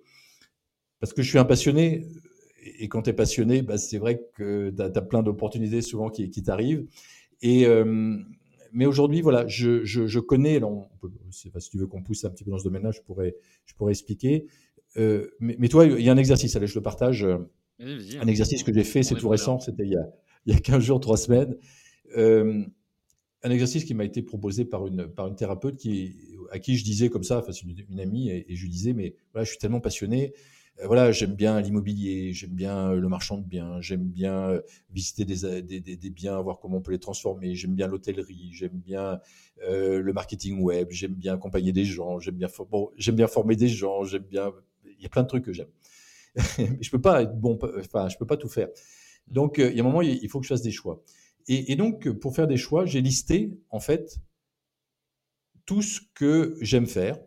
Parce que je suis un passionné. Et quand tu es passionné, bah, c'est vrai que tu as, plein d'opportunités souvent qui, qui t'arrivent. Et, euh, mais aujourd'hui, voilà, je, je, je connais, alors si tu veux qu'on pousse un petit peu dans ce domaine-là, je pourrais, je pourrais expliquer. Euh, mais, mais, toi, il y a un exercice, allez, je le partage. Un exercice que j'ai fait, c'est tout récent, c'était il, y a, il y a 15 jours, 3 semaines. Euh, un exercice qui m'a été proposé par une, par une thérapeute qui, à qui je disais comme ça, enfin, c'est une, une, amie, et, et, je lui disais, mais voilà, je suis tellement passionné, voilà, j'aime bien l'immobilier, j'aime bien le marchand de biens, j'aime bien euh, visiter des, des, des, biens, voir comment on peut les transformer, j'aime bien l'hôtellerie, j'aime bien euh, le marketing web, j'aime bien accompagner des gens, j'aime bien, bon, bien former des gens, j'aime bien, il y a plein de trucs que j'aime. je peux pas être bon, enfin, je peux pas tout faire. Donc, il y a un moment, il faut que je fasse des choix. Et donc, pour faire des choix, j'ai listé, en fait, tout ce que j'aime faire,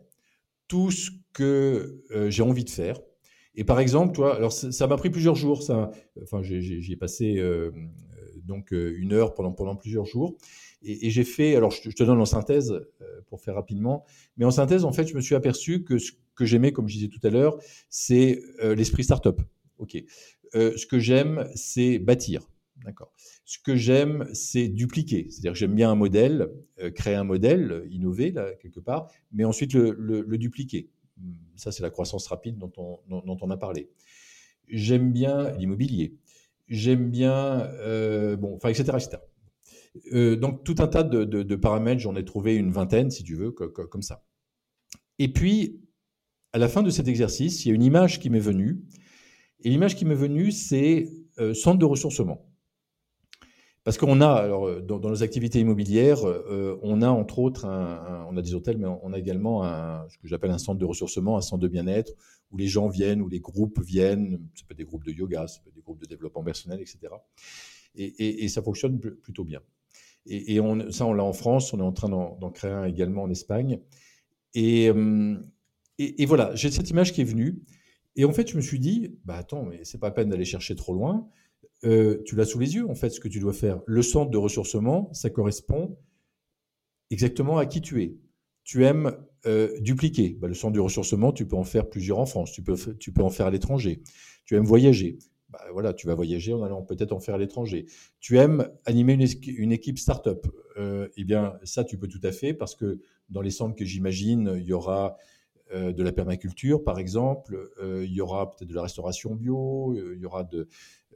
tout ce que j'ai envie de faire, et par exemple, toi, alors ça m'a pris plusieurs jours. Ça, enfin, j'y ai, passé euh, donc euh, une heure pendant pendant plusieurs jours. Et, j'ai fait. Alors, je, te donne en synthèse euh, pour faire rapidement. Mais en synthèse, en fait, je me suis aperçu que ce que j'aimais, comme je disais tout à l'heure, c'est l'esprit startup. Ok. ce que j'aime, c'est bâtir. D'accord. Ce que j'aime, c'est dupliquer. C'est-à-dire que j'aime bien un modèle, créer un modèle, innover là quelque part, mais ensuite le, le dupliquer. Ça, c'est la croissance rapide dont on, a parlé. J'aime bien l'immobilier. J'aime bien, euh, bon, enfin, etc., etc. Euh, donc, tout un tas de, paramètres, j'en ai trouvé une vingtaine, si tu veux, comme ça. Et puis, à la fin de cet exercice, il y a une image qui m'est venue. Et l'image qui m'est venue, c'est euh, centre de ressourcement. Parce qu'on a, alors, euh, dans, nos activités immobilières, euh, on a entre autres, un, on a des hôtels, mais on a également un, ce que j'appelle un centre de ressourcement, un centre de bien-être, où les gens viennent, où les groupes viennent, ça peut être des groupes de yoga, ça peut être des groupes de développement personnel, etc. Et, et, ça fonctionne plutôt bien. Et, on, ça, on l'a en France, on est en train d'en créer un également en Espagne. Euh, et, voilà, j'ai cette image qui est venue. Et en fait, je me suis dit, bah attends, mais c'est pas la peine d'aller chercher trop loin. Euh, tu l'as sous les yeux, en fait, ce que tu dois faire. Le centre de ressourcement, ça correspond exactement à qui tu es. Tu aimes euh, dupliquer. Bah, le centre de ressourcement, tu peux en faire plusieurs en France, tu peux, tu peux en faire à l'étranger. Tu aimes voyager. Bah, voilà, tu vas voyager en allant peut-être en faire à l'étranger. Tu aimes animer une, équipe start-up. Euh, eh bien, ça, tu peux tout à fait parce que dans les centres que j'imagine, il y aura de la permaculture, par exemple, il y aura peut-être de la restauration bio, il y aura de,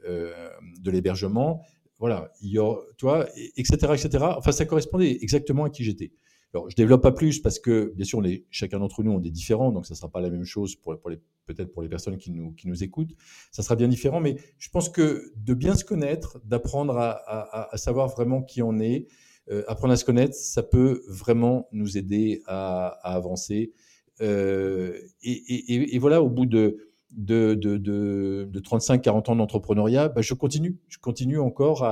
de l'hébergement, voilà, il y a, toi, etc., etc. Enfin, ça correspondait exactement à qui j'étais. Alors, je développe pas plus parce que, bien sûr, est, chacun d'entre nous, on est différents, donc ça sera pas la même chose pour, pour les, peut-être pour les personnes qui nous, qui nous écoutent. Ça sera bien différent, mais je pense que de bien se connaître, d'apprendre à, à, savoir vraiment qui on est, euh, apprendre à se connaître, ça peut vraiment nous aider à, avancer. Euh, et, et, et, voilà, au bout de, de, de, de, 35-40 ans d'entrepreneuriat, bah, je continue. Je continue encore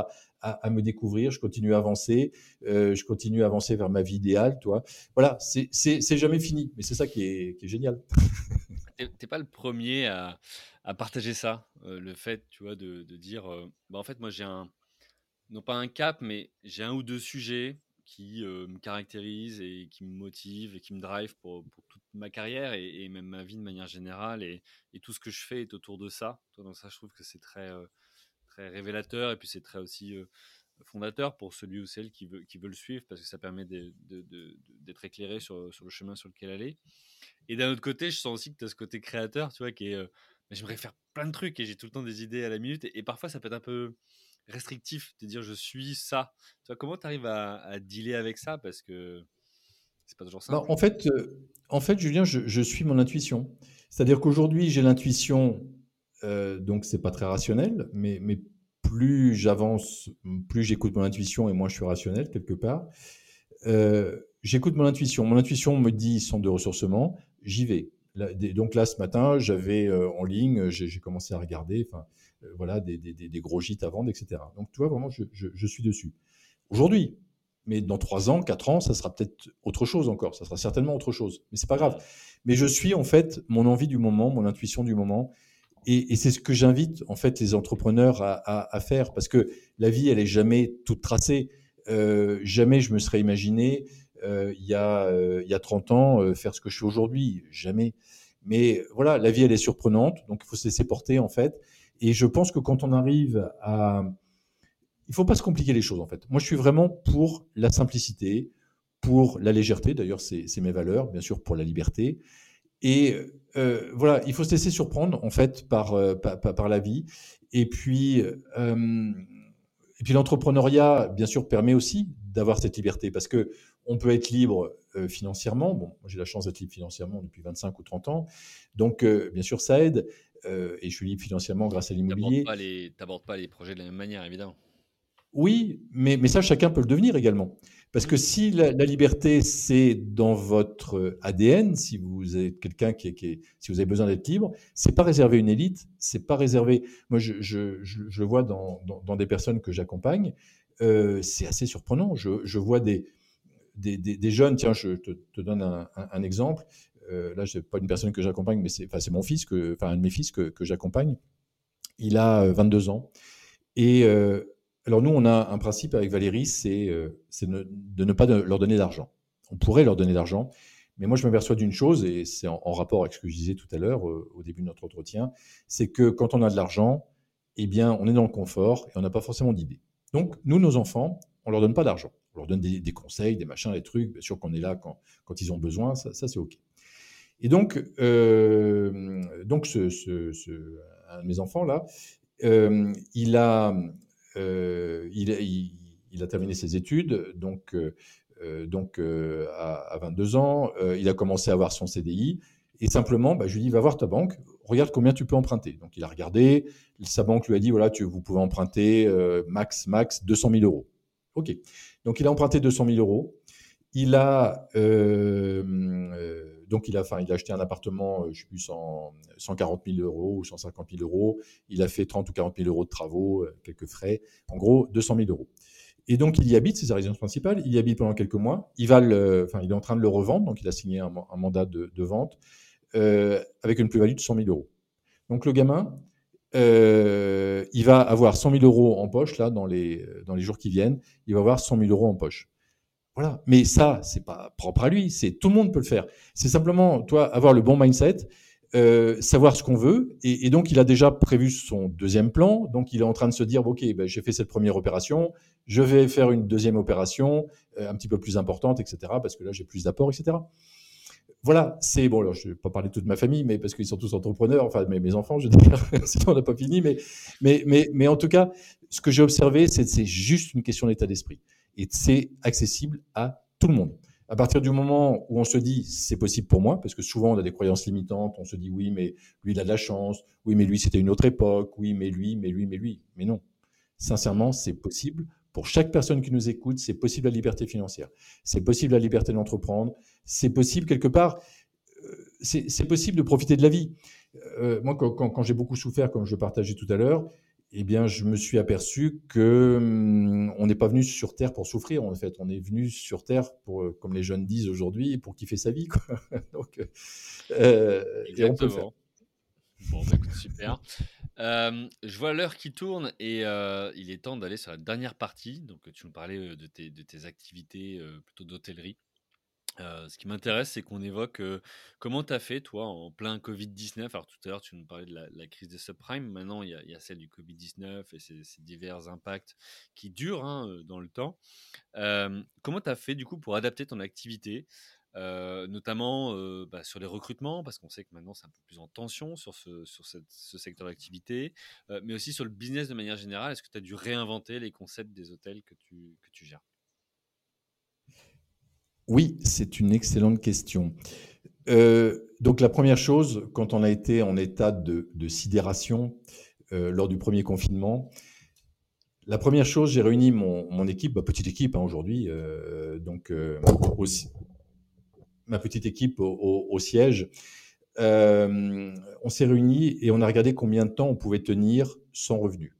à, me découvrir, je continue à avancer, euh, je continue à avancer vers ma vie idéale. Toi. Voilà, c'est jamais fini, mais c'est ça qui est, qui est génial.
T'es pas le premier à, partager ça, euh, le fait, tu vois, de, dire, euh, bah, en fait, moi j'ai un, non pas un cap, mais j'ai un ou deux sujets qui me caractérise et qui me motive et qui me drive pour, pour ma carrière et, même ma vie de manière générale et, tout ce que je fais est autour de ça. Donc ça, je trouve que c'est très, très révélateur et puis c'est très aussi fondateur pour celui ou celle qui veut, qui veut le suivre parce que ça permet d'être éclairé sur, le chemin sur lequel aller. Et d'un autre côté, je sens aussi que tu as ce côté créateur, tu vois, qui est... J'aimerais faire plein de trucs et j'ai tout le temps des idées à la minute et parfois ça peut être un peu restrictif de dire je suis ça. Comment tu arrives à, dealer avec ça? Parce que C'est pas toujours
Bah,
simple.
en fait, euh, en fait, Julien, je, je suis mon intuition. C'est-à-dire qu'aujourd'hui, j'ai l'intuition, euh, donc c'est pas très rationnel, mais, mais plus j'avance, plus j'écoute mon intuition et moins je suis rationnel quelque part. Euh, j'écoute mon intuition. Mon intuition me dit centre de ressourcement, j'y vais. Là, des- donc là, ce matin, j'avais euh, en ligne, j'ai commencé à regarder, enfin, euh, voilà, des, des- des- des gros gîtes à vendre, etc. Donc, tu vois, vraiment, je, je- je suis dessus. Aujourd'hui, mais dans trois ans, quatre ans, ça sera peut-être autre chose encore. Ça sera certainement autre chose. Mais c'est pas grave. Mais je suis en fait mon envie du moment, mon intuition du moment. Et, et c'est ce que j'invite en fait les entrepreneurs à, à- à faire parce que la vie, elle est jamais toute tracée. Euh, jamais je me serais imaginé euh, il, y a, euh, il y a 30 ans euh, faire ce que je fais aujourd'hui. Jamais. Mais voilà, la vie, elle est surprenante. Donc il faut se laisser porter en fait. Et je pense que quand on arrive à, il faut pas se compliquer les choses en fait. Moi, je suis vraiment pour la simplicité, pour la légèreté. D'ailleurs, c'est mes valeurs, bien sûr, pour la liberté. Et euh, voilà, il faut se laisser surprendre en fait par euh, par, par- par la vie. Et puis euh, et puis l'entrepreneuriat, bien sûr, permet aussi d'avoir cette liberté parce que on peut être libre financièrement. Bon, j'ai la chance d'être libre financièrement depuis 25 ou 30 ans, donc bien sûr, ça aide. Et je suis libre financièrement grâce à l'immobilier.
pas les, t'abordes pas les projets de la même manière, évidemment.
Oui, mais, mais ça, chacun peut le devenir également. Parce que
Mm.
si la, la liberté, c'est dans votre ADN, si vous êtes quelqu'un qui est, qui est- si vous avez besoin d'être libre, c'est pas réservé à une élite, c'est pas réservé. Moi, je, je, je, vois dans, dans, dans des personnes que j'accompagne, euh, c'est assez surprenant. Je, je vois des, des, des, des jeunes, tiens, je te, te donne un, un, un exemple. Euh, là, c'est pas une personne que j'accompagne, mais c'est, enfin, mon fils, que, enfin, un de mes fils que, que j'accompagne. Il a euh, 22 ans. Et euh, alors nous, on a un principe avec Valérie, c'est euh, de ne pas leur donner d'argent. On pourrait leur donner d'argent, mais moi je m'aperçois d'une chose, et c'est en, rapport avec ce que je disais tout à l'heure euh, au début de notre entretien, c'est que quand on a de l'argent, eh bien on est dans le confort et on n'a pas forcément d'idées. Donc nous, nos enfants, on leur donne pas d'argent. On leur donne des, conseils, des machins, des trucs. Bien sûr qu'on est là quand, quand ils ont besoin, ça, c'est OK. Et donc, euh, donc ce, un de mes enfants là, il, a, il, a- il- il a terminé ses études, donc, euh, euh, donc euh, à, à 22 ans, euh, il a commencé à avoir son CDI. Et simplement, bah, je lui dis, va voir ta banque, regarde combien tu peux emprunter. Donc il a regardé, sa banque lui a dit, voilà, tu, vous pouvez emprunter euh, max, max 200 000 euros. OK. Donc il a emprunté 200 000 euros. Il a, euh, euh, donc il a, enfin, il a acheté un appartement, euh, je sais plus, 100, 140 000 euros ou 150 000 euros. Il a fait 30 ou 40 000 euros de travaux, quelques frais. En gros, 200 000 euros. Et donc il y habite, c'est sa résidence principale. Il y habite pendant quelques mois. Il va, le, enfin, il est en train de le revendre, donc il a signé un, un mandat de, de vente euh, avec une plus-value de 100 000 euros. Donc le gamin, euh, il va avoir 100 000 euros en poche là dans les dans les jours qui viennent. Il va avoir 100 000 euros en poche. Voilà. Mais ça, c'est pas propre à lui. C'est tout le monde peut le faire. C'est simplement, toi, avoir le bon mindset, euh, savoir ce qu'on veut. Et, et, donc, il a déjà prévu son deuxième plan. Donc, il est en train de se dire, ok, ben, j'ai fait cette première opération, je vais faire une deuxième opération euh, un petit peu plus importante, etc. Parce que là, j'ai plus d'apports, etc. Voilà, c'est bon. Alors, je vais pas parler de toute ma famille, mais parce qu'ils sont tous entrepreneurs. Enfin, mes, mes enfants, je veux dire, sinon on n'a pas fini. Mais, mais, mais, mais en tout cas, ce que j'ai observé, c'est juste une question d'état d'esprit et c'est accessible à tout le monde. À partir du moment où on se dit c'est possible pour moi, parce que souvent on a des croyances limitantes, on se dit oui, mais lui il a de la chance, oui, mais lui c'était une autre époque, oui, mais lui, mais lui, mais lui. Mais non. Sincèrement, c'est possible. Pour chaque personne qui nous écoute, c'est possible la liberté financière. C'est possible la liberté d'entreprendre. C'est possible quelque part. euh, C'est possible de profiter de la vie. Euh, moi, quand, quand, quand j'ai beaucoup souffert, comme je partageais tout à l'heure, eh bien, je me suis aperçu que hum, on n'est pas venu sur Terre pour souffrir. En fait, on est venu sur Terre pour, comme les jeunes disent aujourd'hui, pour kiffer sa vie. Quoi. Donc,
euh, on peut. Bon, bah, écoute, super. Euh, je vois l'heure qui tourne et euh, il est temps d'aller sur la dernière partie. Donc, tu nous parlais de tes, activités euh, plutôt d'hôtellerie. Ce qui m'intéresse, c'est qu'on évoque comment tu as fait, toi, en plein Covid-19. Alors, tout à l'heure, tu nous parlais de la, crise des subprimes. Maintenant, il y, a celle du Covid-19 et ces, divers impacts qui durent hein, dans le temps. Comment tu as fait, du coup, pour adapter ton activité? Notamment bah, sur les recrutements, parce qu'on sait que maintenant c'est un peu plus en tension sur ce, secteur d'activité, mais aussi sur le business de manière générale. Est-ce que tu as dû réinventer les concepts des hôtels que tu gères?
Oui, c'est une excellente question. Euh, donc la première chose, quand on a été en état de, sidération euh, lors du premier confinement, la première chose, j'ai réuni mon, équipe, ma petite équipe hein, aujourd'hui, euh, donc ma petite équipe au, siège. on s'est réunis et on a regardé combien de temps on pouvait tenir sans revenu.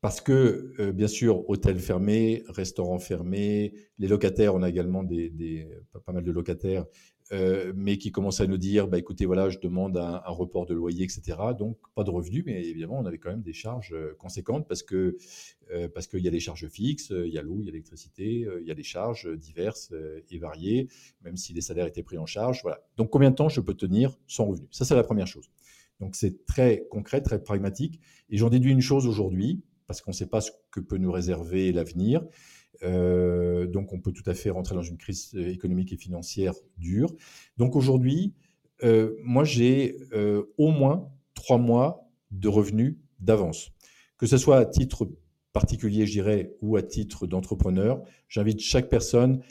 Parce que, euh, bien sûr, hôtels fermés, restaurants fermés, les locataires, on a également des, pas mal de locataires, euh, mais qui commencent à nous dire, bah, écoutez, voilà, je demande un, report de loyer, etc. Donc, pas de revenus, mais évidemment, on avait quand même des charges euh, conséquentes parce que parce qu'il y a des charges fixes, il y a l'eau, il y a l'électricité, il y a des charges diverses et variées, même si les salaires étaient pris en charge. Voilà. Donc, combien de temps je peux tenir sans revenus? Ça, c'est la première chose. Donc, c'est très concret, très pragmatique. Et j'en déduis une chose aujourd'hui, parce qu'on ne sait pas ce que peut nous réserver l'avenir. Euh, donc on peut tout à fait rentrer dans une crise économique et financière dure. Donc aujourd'hui, euh, moi j'ai euh, au moins trois mois de revenus d'avance. Que ce soit à titre particulier, je dirais, ou à titre d'entrepreneur, j'invite chaque personne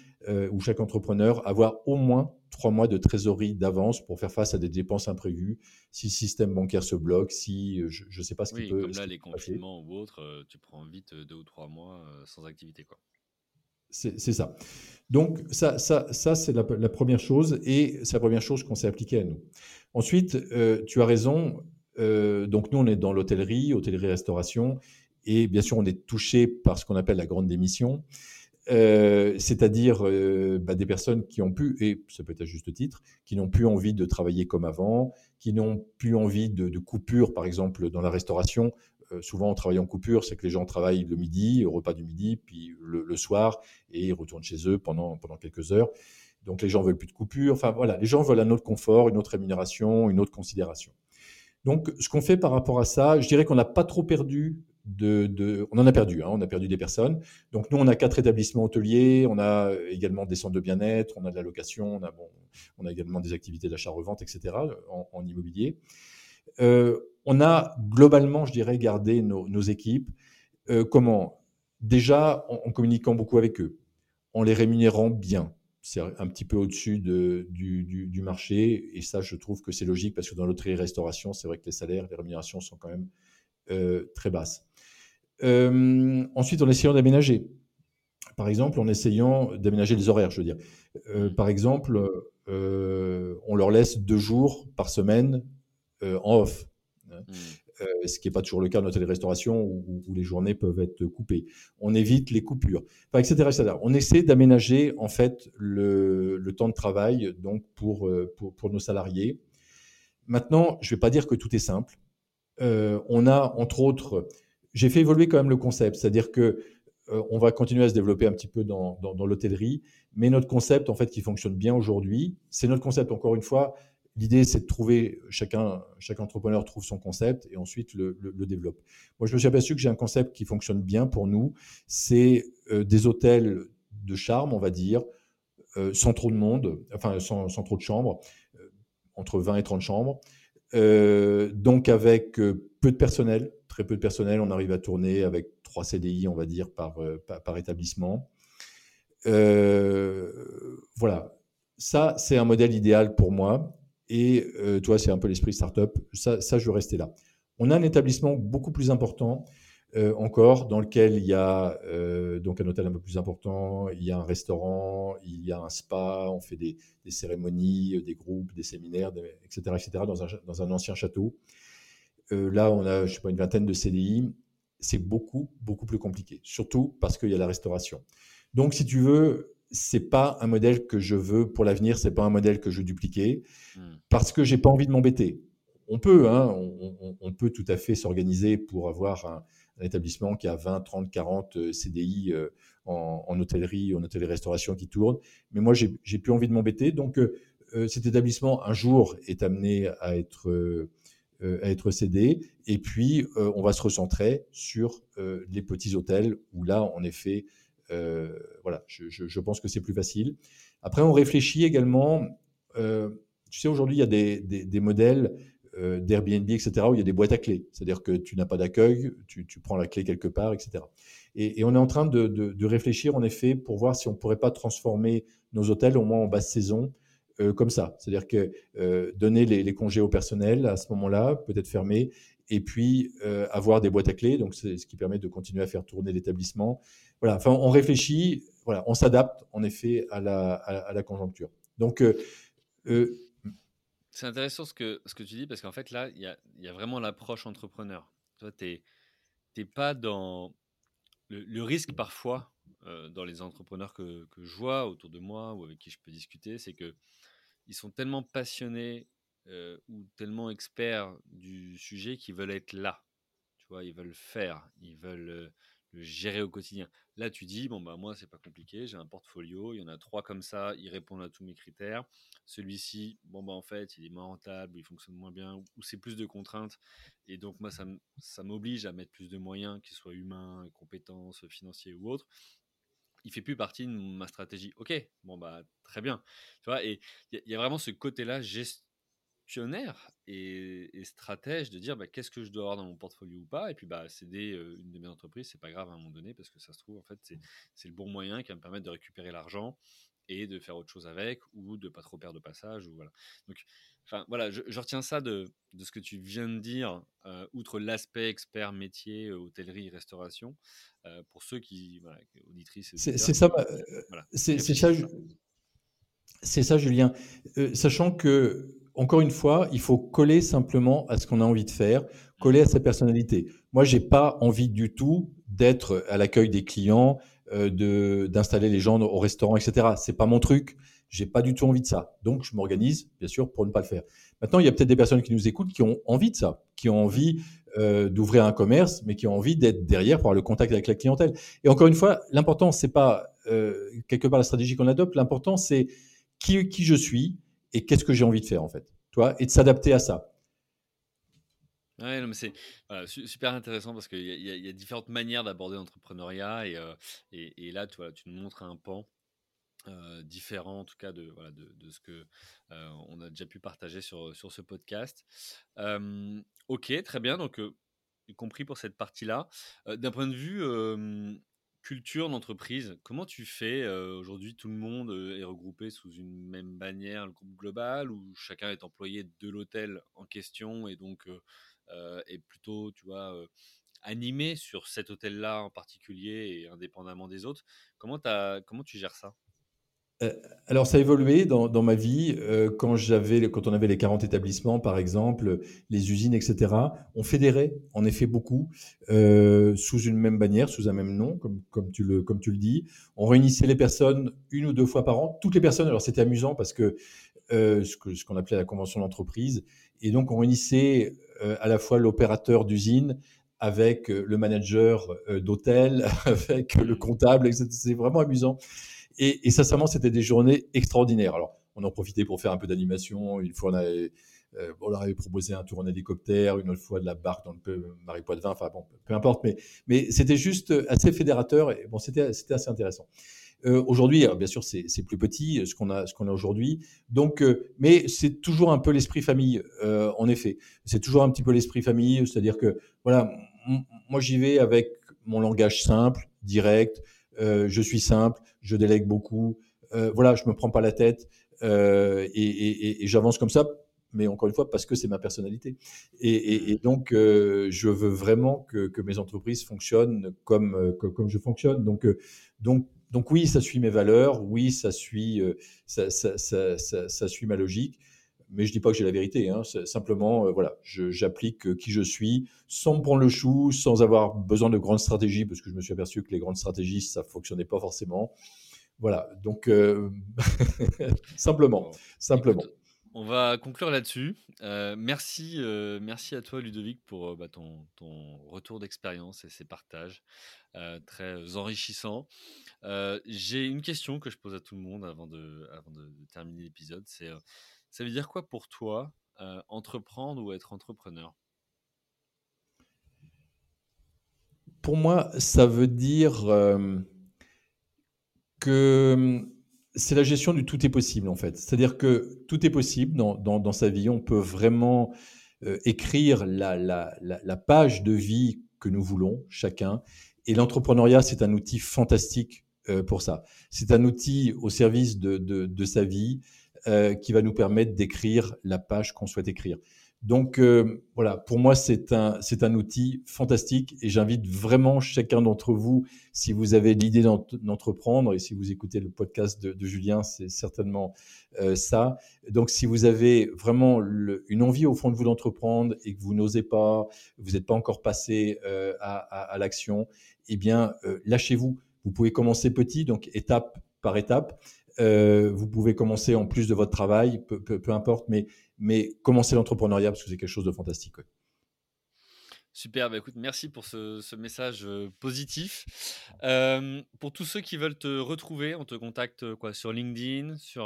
ou chaque entrepreneur à avoir au moins trois mois de trésorerie d'avance pour faire face à des dépenses imprévues, si le système bancaire se bloque, si euh, je ne sais pas ce qui peut.
Comme là, les confinements ou autres, euh, tu prends vite euh, deux ou trois mois sans activité. quoi.
C'est ça. Donc, ça, ça, ça c'est la, première chose et c'est la première chose qu'on s'est appliquée à nous. Ensuite, tu as raison. donc, nous, on est dans l'hôtellerie, hôtellerie-restauration et bien sûr, on est touché par ce qu'on appelle la grande démission. Euh, c'est-à-dire euh, bah, des personnes qui ont pu, et ça peut être à juste titre, qui n'ont plus envie de travailler comme avant, qui n'ont plus envie de, coupure, par exemple dans la restauration. Euh, souvent, on travaille en coupure, c'est que les gens travaillent le midi, au repas du midi, puis le, soir, et ils retournent chez eux pendant, pendant quelques heures. Donc les gens veulent plus de coupure. Enfin voilà, les gens veulent un autre confort, une autre rémunération, une autre considération. Donc ce qu'on fait par rapport à ça, je dirais qu'on n'a pas trop perdu on en a perdu, hein, on a perdu des personnes. Donc nous, on a quatre établissements hôteliers, on a également des centres de bien-être, on a de la location, on a, également des activités d'achat-revente, etc. en, immobilier. Euh, on a globalement, je dirais, gardé nos, équipes. Euh, comment? Déjà en, communiquant beaucoup avec eux, en les rémunérant bien. C'est un petit peu au-dessus du, du, marché, et ça, je trouve que c'est logique parce que dans l'hôtellerie-restauration, c'est vrai que les salaires, les rémunérations sont quand même euh, très basses. Euh, ensuite, en essayant d'aménager. Par exemple, en essayant d'aménager les horaires, je veux dire. Euh, par exemple, on leur laisse deux jours par semaine en off. Hein. Hmm. ce qui n'est pas toujours le cas dans notre restauration où, où, les journées peuvent être coupées. On évite les coupures, etc., etc. On essaie d'aménager en fait le, le, temps de travail donc pour, pour, pour nos salariés. Maintenant, je ne vais pas dire que tout est simple. Euh, on a entre autres, j'ai fait évoluer quand même le concept, c'est-à-dire que euh, on va continuer à se développer un petit peu dans, l'hôtellerie, mais notre concept en fait qui fonctionne bien aujourd'hui, c'est notre concept encore une fois. L'idée, c'est de trouver, chacun, chaque entrepreneur trouve son concept et ensuite le, développe. Moi, je me suis aperçu que j'ai un concept qui fonctionne bien pour nous. C'est euh, des hôtels de charme, on va dire, sans trop de monde, enfin, sans, sans trop de chambres, entre 20 et 30 chambres, euh, donc avec euh, peu de personnel, très peu de personnel, on arrive à tourner avec 3 CDI, on va dire, par, euh, par, établissement. voilà, ça c'est un modèle idéal pour moi. Et toi, c'est un peu l'esprit startup. Ça, ça, je veux rester là. On a un établissement beaucoup plus important euh, encore, dans lequel il y a euh, donc un hôtel un peu plus important, il y a un restaurant, il y a un spa, on fait des, cérémonies, euh, des groupes, des séminaires, etc., etc., dans un, dans un ancien château. Là, on a, je sais pas, une vingtaine de CDI. C'est beaucoup, beaucoup plus compliqué, surtout parce qu'il y a la restauration. Donc, si tu veux, c'est pas un modèle que je veux pour l'avenir, c'est pas un modèle que je veux dupliquer, hmm. parce que j'ai pas envie de m'embêter. On peut, hein, on, peut tout à fait s'organiser pour avoir un, un établissement qui a 20, 30, 40 CDI en, hôtellerie, en hôtellerie-restauration qui tourne. Mais moi, j'ai plus envie de m'embêter. Donc, euh, euh, cet établissement, un jour, est amené à être, euh, à être cédé. Et puis, on va se recentrer sur les petits hôtels où là, en effet, voilà, je, pense que c'est plus facile. Après, on réfléchit également. tu sais, aujourd'hui, il y a des, des modèles euh, d'Airbnb, etc., où il y a des boîtes à clés. C'est-à-dire que tu n'as pas d'accueil, tu, prends la clé quelque part, etc. Et, on est en train de, réfléchir, en effet, pour voir si on ne pourrait pas transformer nos hôtels, au moins en basse saison, euh, comme ça. C'est-à-dire que euh, donner les, congés au personnel à ce moment-là, peut-être fermer, et puis avoir des boîtes à clés, donc c'est ce qui permet de continuer à faire tourner l'établissement. Voilà, enfin, on réfléchit, voilà, on s'adapte, en effet, à la, conjoncture. Donc,
c'est intéressant ce que, ce que tu dis parce qu'en fait, là, il y a, y a, vraiment l'approche entrepreneur. Toi, tu n'es pas dans le, risque parfois euh, dans les entrepreneurs que, que, je vois autour de moi ou avec qui je peux discuter, c'est que ils sont tellement passionnés euh, ou tellement experts du sujet qu'ils veulent être là. Tu vois, ils veulent faire, ils veulent euh, le gérer au quotidien. Là, tu dis, bon, bah, moi, c'est pas compliqué, j'ai un portfolio, il y en a trois comme ça, ils répondent à tous mes critères. Celui-ci, bon, bah, en fait, il est moins rentable, il fonctionne moins bien, ou c'est plus de contraintes. Et donc, moi, ça m'oblige à mettre plus de moyens, qu'ils soient humains, compétences, financiers ou autres. Il fait plus partie de ma stratégie. Ok, bon, bah, très bien. Tu vois, et il y, a vraiment ce côté-là, gestion et, stratège de dire bah, qu'est-ce que je dois avoir dans mon portfolio ou pas? Et puis, bah, céder une de mes entreprises, c'est pas grave à un moment donné parce que ça se trouve, en fait, c'est le bon moyen qui va me permettre de récupérer l'argent et de faire autre chose avec ou de pas trop perdre de passage. Ou voilà. Donc, enfin, voilà, je, retiens ça de, de, ce que tu viens de dire, outre l'aspect expert métier, hôtellerie, restauration, pour ceux qui, voilà, auditrices.
C'est ça, c'est ça, c'est ça, Julien. sachant que encore une fois, il faut coller simplement à ce qu'on a envie de faire, coller à sa personnalité. Moi, j'ai pas envie du tout d'être à l'accueil des clients, euh, d'installer les gens au restaurant, etc. C'est pas mon truc. J'ai pas du tout envie de ça. Donc, je m'organise, bien sûr, pour ne pas le faire. Maintenant, il y a peut-être des personnes qui nous écoutent qui ont envie de ça, qui ont envie euh, d'ouvrir un commerce, mais qui ont envie d'être derrière pour avoir le contact avec la clientèle. Et encore une fois, l'important, c'est pas euh, quelque part la stratégie qu'on adopte. L'important, c'est qui, qui je suis, et qu'est-ce que j'ai envie de faire en fait, toi, et de s'adapter à ça.
Ouais, mais c'est super intéressant parce qu'il y, a différentes manières d'aborder l'entrepreneuriat et, euh, et, là, tu, tu nous montres un pan euh, différent, en tout cas, de, voilà, de, de ce que euh, on a déjà pu partager sur, sur ce podcast. ok, très bien. Donc, y compris pour cette partie-là. D'un point de vue culture d'entreprise, comment tu fais aujourd'hui Tout le monde est regroupé sous une même bannière, le groupe global, ou chacun est employé de l'hôtel en question et donc est plutôt, tu vois, animé sur cet hôtel-là en particulier et indépendamment des autres. Comment, tu gères ça?
Euh, alors, ça a évolué dans, ma vie. Euh, quand, on avait les 40 établissements, par exemple, les usines, etc., on fédérait, en effet, beaucoup, euh, sous une même bannière, sous un même nom, comme, tu le, dis. On réunissait les personnes une ou deux fois par an, toutes les personnes. Alors, c'était amusant parce que ce, ce qu'on appelait la convention d'entreprise. Et donc, on réunissait à la fois l'opérateur d'usine, avec le manager d'hôtel, avec le comptable, etc. C'est vraiment amusant. Et, et sincèrement, c'était des journées extraordinaires. Alors, on en profitait pour faire un peu d'animation. Une fois, on, avait, euh, on leur avait proposé un tour en hélicoptère, une autre fois de la barque dans le Marie Poitevin, enfin bon, peu importe. Mais, mais c'était juste assez fédérateur et bon, c'était assez intéressant. Euh, aujourd'hui, bien sûr, c'est plus petit ce qu'on a, ce qu'on a aujourd'hui. Donc, euh, mais c'est toujours un peu l'esprit famille, euh, en effet. C'est toujours un petit peu l'esprit famille, c'est-à-dire que voilà, moi j'y vais avec mon langage simple, direct. Euh, je suis simple, je délègue beaucoup. Euh, voilà, je me prends pas la tête euh, et, j'avance comme ça. Mais encore une fois, parce que c'est ma personnalité. Et, donc, je veux vraiment que, mes entreprises fonctionnent comme, comme je fonctionne. Donc, donc, donc oui, ça suit mes valeurs. Oui, ça suit, ça, ça suit ma logique mais je dis pas que j'ai la vérité. Hein. Simplement, euh, voilà, j'applique euh, qui je suis, sans prendre le chou, sans avoir besoin de grandes stratégies, parce que je me suis aperçu que les grandes stratégies, ça fonctionnait pas forcément. Voilà, donc euh, simplement, simplement.
On va conclure là-dessus. merci, merci à toi Ludovic pour bah, ton, retour d'expérience et ces partages très enrichissants. J'ai une question que je pose à tout le monde avant de, terminer l'épisode, c'est ça veut dire quoi pour toi euh, entreprendre ou être entrepreneur?
Pour moi, ça veut dire euh, que hum, c'est la gestion du tout est possible en fait. C'est-à-dire que tout est possible dans, dans, sa vie. On peut vraiment écrire la, la, la, page de vie que nous voulons, chacun. Et l'entrepreneuriat, c'est un outil fantastique pour ça. C'est un outil au service de, de, de sa vie qui va nous permettre d'écrire la page qu'on souhaite écrire. Donc euh, voilà, pour moi, c'est un, c'est un outil fantastique et j'invite vraiment chacun d'entre vous, si vous avez l'idée d'entreprendre et si vous écoutez le podcast de, Julien, c'est certainement euh, ça. Donc si vous avez vraiment une envie au fond de vous d'entreprendre et que vous n'osez pas, vous n'êtes pas encore passé euh, à, l'action, eh bien, lâchez-vous. Vous pouvez commencer petit, donc étape par étape. vous pouvez commencer en plus de votre travail, peu, peu importe, mais mais commencer l'entrepreneuriat parce que c'est quelque chose de fantastique.
Super, bah écoute, merci pour ce, message euh, positif. Euh, pour tous ceux qui veulent te retrouver, on te contacte euh, quoi sur LinkedIn, sur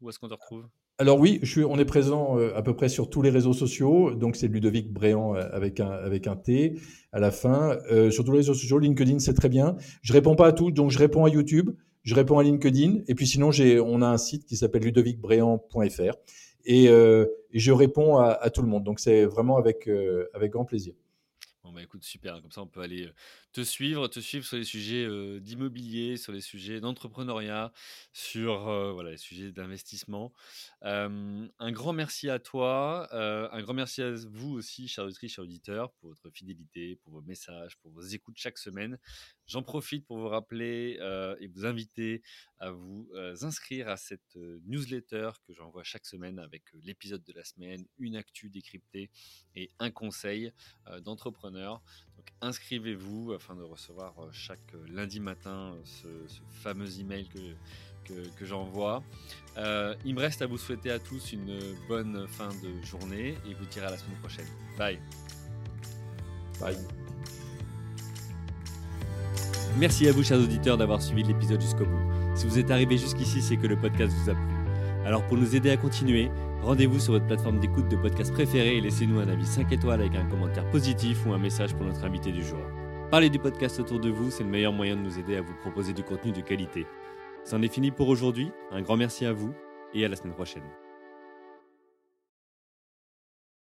où est-ce qu'on te retrouve?
Alors oui, je suis, on est présent à peu près sur tous les réseaux sociaux. Donc c'est Ludovic Bréant avec un avec un T à la fin. sur tous les réseaux sociaux, LinkedIn c'est très bien. Je réponds pas à tout, donc je réponds à YouTube, je réponds à LinkedIn, et puis sinon j'ai on a un site qui s'appelle ludovicbréant.fr euh, et, je réponds à, tout le monde. Donc c'est vraiment avec, euh, avec grand plaisir.
Bon bah écoute super, comme ça on peut aller euh, te suivre, te suivre sur les sujets d'immobilier, sur les sujets d'entrepreneuriat, sur voilà les sujets d'investissement. un grand merci à toi, un grand merci à vous aussi, chers auditrices, chers auditeurs, pour votre fidélité, pour vos messages, pour vos écoutes chaque semaine. J'en profite pour vous rappeler et vous inviter à vous inscrire à cette newsletter que j'envoie chaque semaine avec l'épisode de la semaine, une actu décryptée et un conseil d'entrepreneur. Donc inscrivez-vous afin de recevoir euh, chaque euh, lundi matin euh, ce, fameux email que, que, j'envoie. il me reste à vous souhaiter à tous une bonne fin de journée et vous dirai à la semaine prochaine. Bye.
Bye.
Merci à vous, chers auditeurs, d'avoir suivi l'épisode jusqu'au bout. Si vous êtes arrivé jusqu'ici, c'est que le podcast vous a plu. Alors, pour nous aider à continuer, Rendez-vous sur votre plateforme d'écoute de podcast préférée et laissez-nous un avis 5 étoiles avec un commentaire positif ou un message pour notre invité du jour. Parlez du podcast autour de vous, c'est le meilleur moyen de nous aider à vous proposer du contenu de qualité. C'en est fini pour aujourd'hui, un grand merci à vous et à la semaine prochaine.